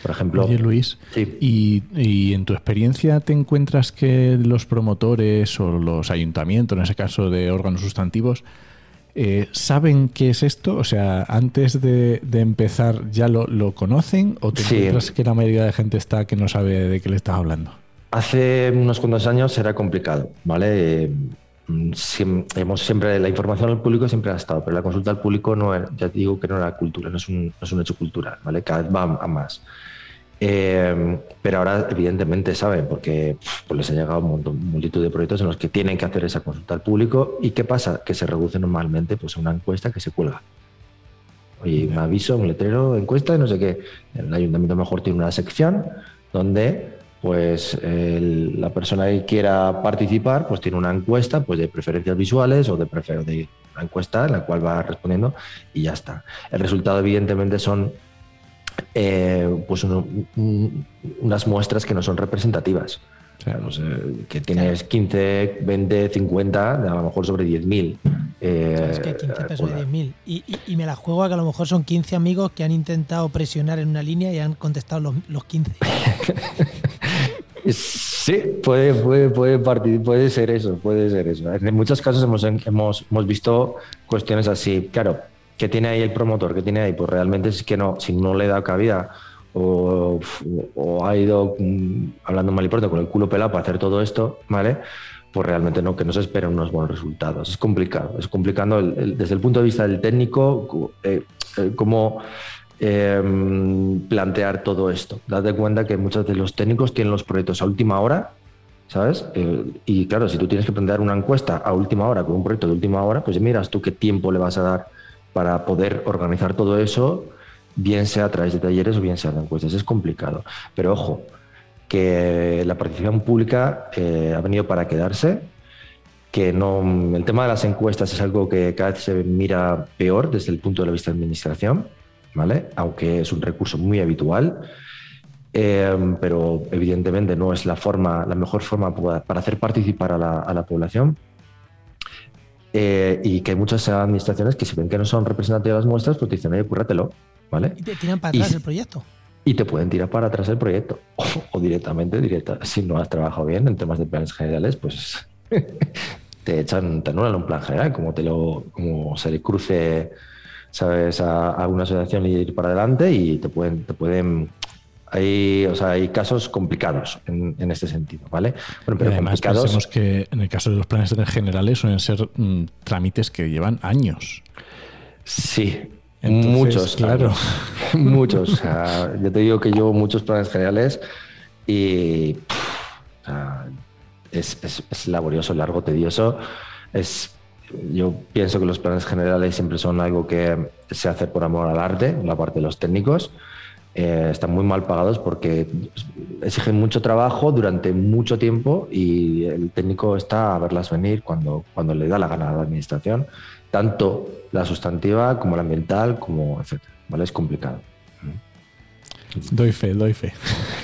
Por ejemplo... Oye, Luis, y, y, en tu experiencia te encuentras que los promotores o los ayuntamientos, en ese caso de órganos sustantivos, eh, ¿saben qué es esto? O sea, antes de, empezar ya lo, conocen o te encuentras que la mayoría de gente está que no sabe de qué le estás hablando? Hace unos cuantos años era complicado, ¿vale? Mm, hemos siempre la información al público siempre ha estado, pero la consulta al público no ya te digo que no era cultura, no es un, no es un hecho cultural, ¿vale? Cada vez va a más. Eh, pero ahora, evidentemente, saben, porque pues les ha llegado un montón, multitud de proyectos en los que tienen que hacer esa consulta al público. ¿Y qué pasa? Que se reduce normalmente pues, a una encuesta que se cuelga. Oye, un aviso, un letrero, encuesta, no sé qué. El ayuntamiento mejor tiene una sección donde pues la persona que quiera participar pues tiene una encuesta pues de preferencias visuales o de, prefer de una encuesta en la cual va respondiendo y ya está. El resultado evidentemente son eh, pues unas muestras que no son representativas. que tienes 15, 20, 50, a lo mejor sobre 10.000. Eh, es que 15 pesos de 10.000. Y, y, me la juego a que a lo mejor son 15 amigos que han intentado presionar en una línea y han contestado los, los 15. *laughs* sí, puede, puede, puede, partir, puede ser eso, puede ser eso. En muchos casos hemos, hemos, hemos visto cuestiones así. Claro, ¿Qué tiene ahí el promotor? ¿Qué tiene ahí? Pues realmente es que no, si no le da cabida o, ha ido mm, hablando mal y pronto con el culo pelado para hacer todo esto, ¿vale? Pues realmente no, que no se esperen unos buenos resultados. Es complicado, es complicado desde el punto de vista del técnico, eh, cómo em, plantear todo esto. Date cuenta que muchos de los técnicos tienen los proyectos a última hora, ¿sabes? Y claro, si tú tienes que plantear una encuesta a última hora con un proyecto de última hora, pues miras tú qué tiempo le vas a dar para poder organizar todo eso, bien sea a través de talleres o bien sea de encuestas. Es complicado. Pero ojo, que la participación pública eh, ha venido para quedarse que no, el tema de las encuestas es algo que cada vez se mira peor desde el punto de vista de administración, ¿vale? Aunque es un recurso muy habitual. Eh, pero evidentemente no es la forma, la mejor forma para hacer participar a la, población. Eh, y que hay muchas administraciones que si ven que no son representativas muestras, pues dicen, oye, cúrratelo, ¿vale? Y te tiran para atrás el proyecto. Y te pueden tirar para atrás el proyecto. O, directamente, directa, si no has trabajado bien en temas de planes generales, pues *laughs* te echan, te anulan un plan general, como te lo, como se le cruce, sabes, a, a una asociación y ir para adelante y te pueden, te pueden hay, o sea, hay casos complicados en, este sentido, ¿vale? Bueno, pero además pensemos que en el caso de los planes generales suelen ser mm, trámites que llevan años. Sí, muchos, claro. *laughs* muchos. yo te digo que llevo muchos planes generales y es, es, laborioso, largo, tedioso. Es, yo pienso que los planes generales siempre son algo que se hace por amor al arte, la parte de los técnicos. Eh, están muy mal pagados porque exigen mucho trabajo durante mucho tiempo y el técnico está a verlas venir cuando, cuando le da la gana a la administración, tanto la sustantiva como la ambiental, como etcétera. ¿Vale? Es complicado. Doy fe, doy fe.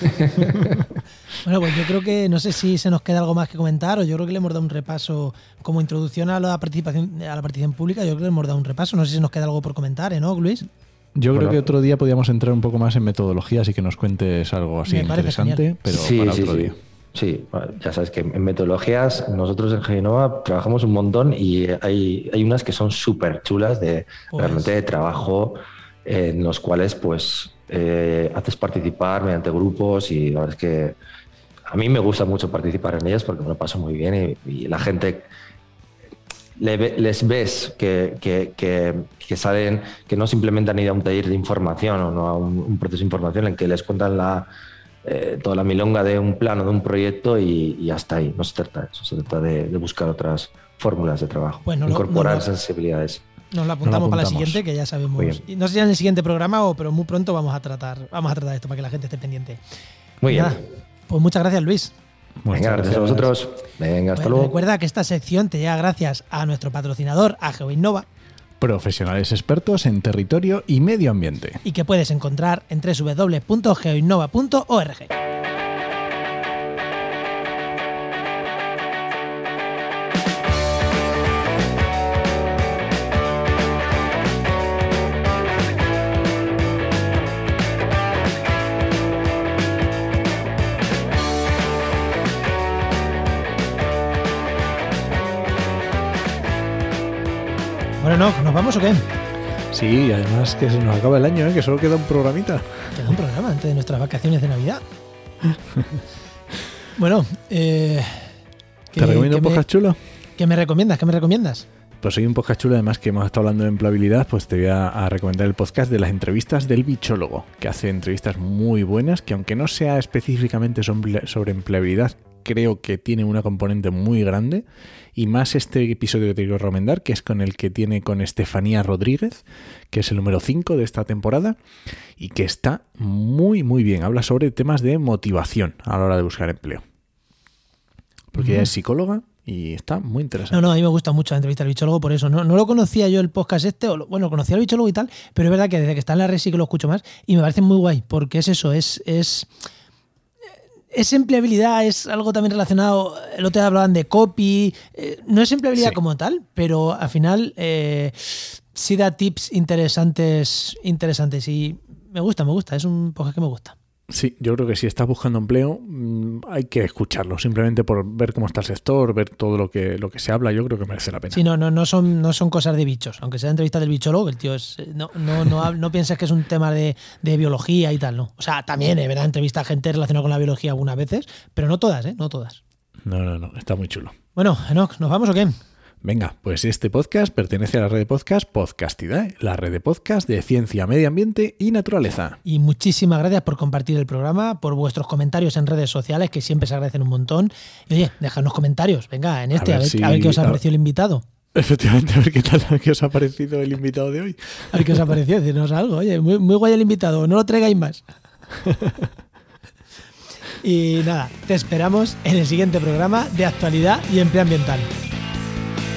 *laughs* bueno, pues yo creo que no sé si se nos queda algo más que comentar o yo creo que le hemos dado un repaso como introducción a la participación a la participación pública. Yo creo que le hemos dado un repaso. No sé si se nos queda algo por comentar, ¿eh, ¿no, Luis? Yo creo que otro día podríamos entrar un poco más en metodologías y que nos cuentes algo así interesante, pero para otro día. Sí, ya sabes que en metodologías nosotros en Genova trabajamos un montón y hay, hay unas que son súper chulas de pues. realmente de trabajo en los cuales pues eh, haces participar mediante grupos y la verdad es que a mí me gusta mucho participar en ellas porque me lo paso muy bien y la gente les ves que, que, que, salen, que no simplemente han ido a un taller de información o no a un, proceso de información en que les cuentan la, eh, toda la milonga de un plano, de un proyecto y, hasta ahí. No se trata de eso, se trata de, buscar otras fórmulas de trabajo, incorporar sensibilidades. Nos la apuntamos, para la siguiente, que ya sabemos. No sé si en el siguiente programa, o, pero muy pronto vamos a tratar, vamos a tratar esto para que la gente esté pendiente. Muy bien. Pues muchas gracias, Luis. Venga, gracias, a vosotros. Venga, hasta luego. Recuerda que esta sección te llega gracias a nuestro patrocinador, a GeoInnova. Profesionales expertos en territorio y medio ambiente. Y que puedes encontrar en www.geoinnova.org. ¿nos vamos o qué? Sí, además que se nos acaba el año, ¿eh? que solo queda un programita. Queda un programa antes de nuestras vacaciones de Navidad. *laughs* bueno, eh, ¿te recomiendo un podcast chulo? ¿Qué me recomiendas? ¿Qué me recomiendas? Pues soy un podcast chulo, además que hemos estado hablando de empleabilidad, pues te voy a, recomendar el podcast de las entrevistas del bichólogo, que hace entrevistas muy buenas, que aunque no sea específicamente sobre empleabilidad, creo que tiene una componente muy grande y más este episodio que te quiero recomendar, que es con el que tiene con Estefanía Rodríguez, que es el número 5 de esta temporada y que está muy muy bien. Habla sobre temas de motivación a la hora de buscar empleo. Porque ella es psicóloga y está muy interesante. No, no, a mí me gusta mucho la entrevista al bichólogo, por eso. No, no lo conocía yo el podcast este, o, bueno, conocía al bichólogo y tal, pero es verdad que desde que está en la red sí que lo escucho más y me parece muy guay, porque es eso, es, es es empleabilidad, es algo también relacionado, el otro día hablaban de copy, eh, no es empleabilidad como tal, pero al final eh, sí da tips interesantes, interesantes y me gusta, me gusta, es un podcast que me gusta. Sí, yo creo que si estás buscando empleo mm, hay que escucharlo, simplemente por ver cómo está el sector, ver todo lo que, lo que se habla, yo creo que merece la pena. Sí, no, no, no, son, no son cosas de bichos, aunque sea entrevista del bichólogo, el tío es, no, no, no, no pienses que es un tema de, biología y tal, ¿no? O sea, también, es verdad, entrevista a gente relacionada con la biología algunas veces, pero no todas, ¿eh? No todas. No, no, no, está muy chulo. Bueno, Enoch, ¿nos vamos o qué? Venga, pues este podcast pertenece a la red de podcast Podcastidae, la red de podcast de ciencia, medio ambiente y naturaleza. Y muchísimas gracias por compartir el programa, por vuestros comentarios en redes sociales, que siempre se agradecen un montón. Y oye, dejadnos comentarios, venga, en este, a ver, qué os ha parecido el invitado. Efectivamente, a ver qué tal qué os ha parecido el invitado de hoy. A ver qué os ha parecido, decirnos algo. Oye, muy, muy guay el invitado, no lo traigáis más. *laughs* y nada, te esperamos en el siguiente programa de actualidad y empleo ambiental.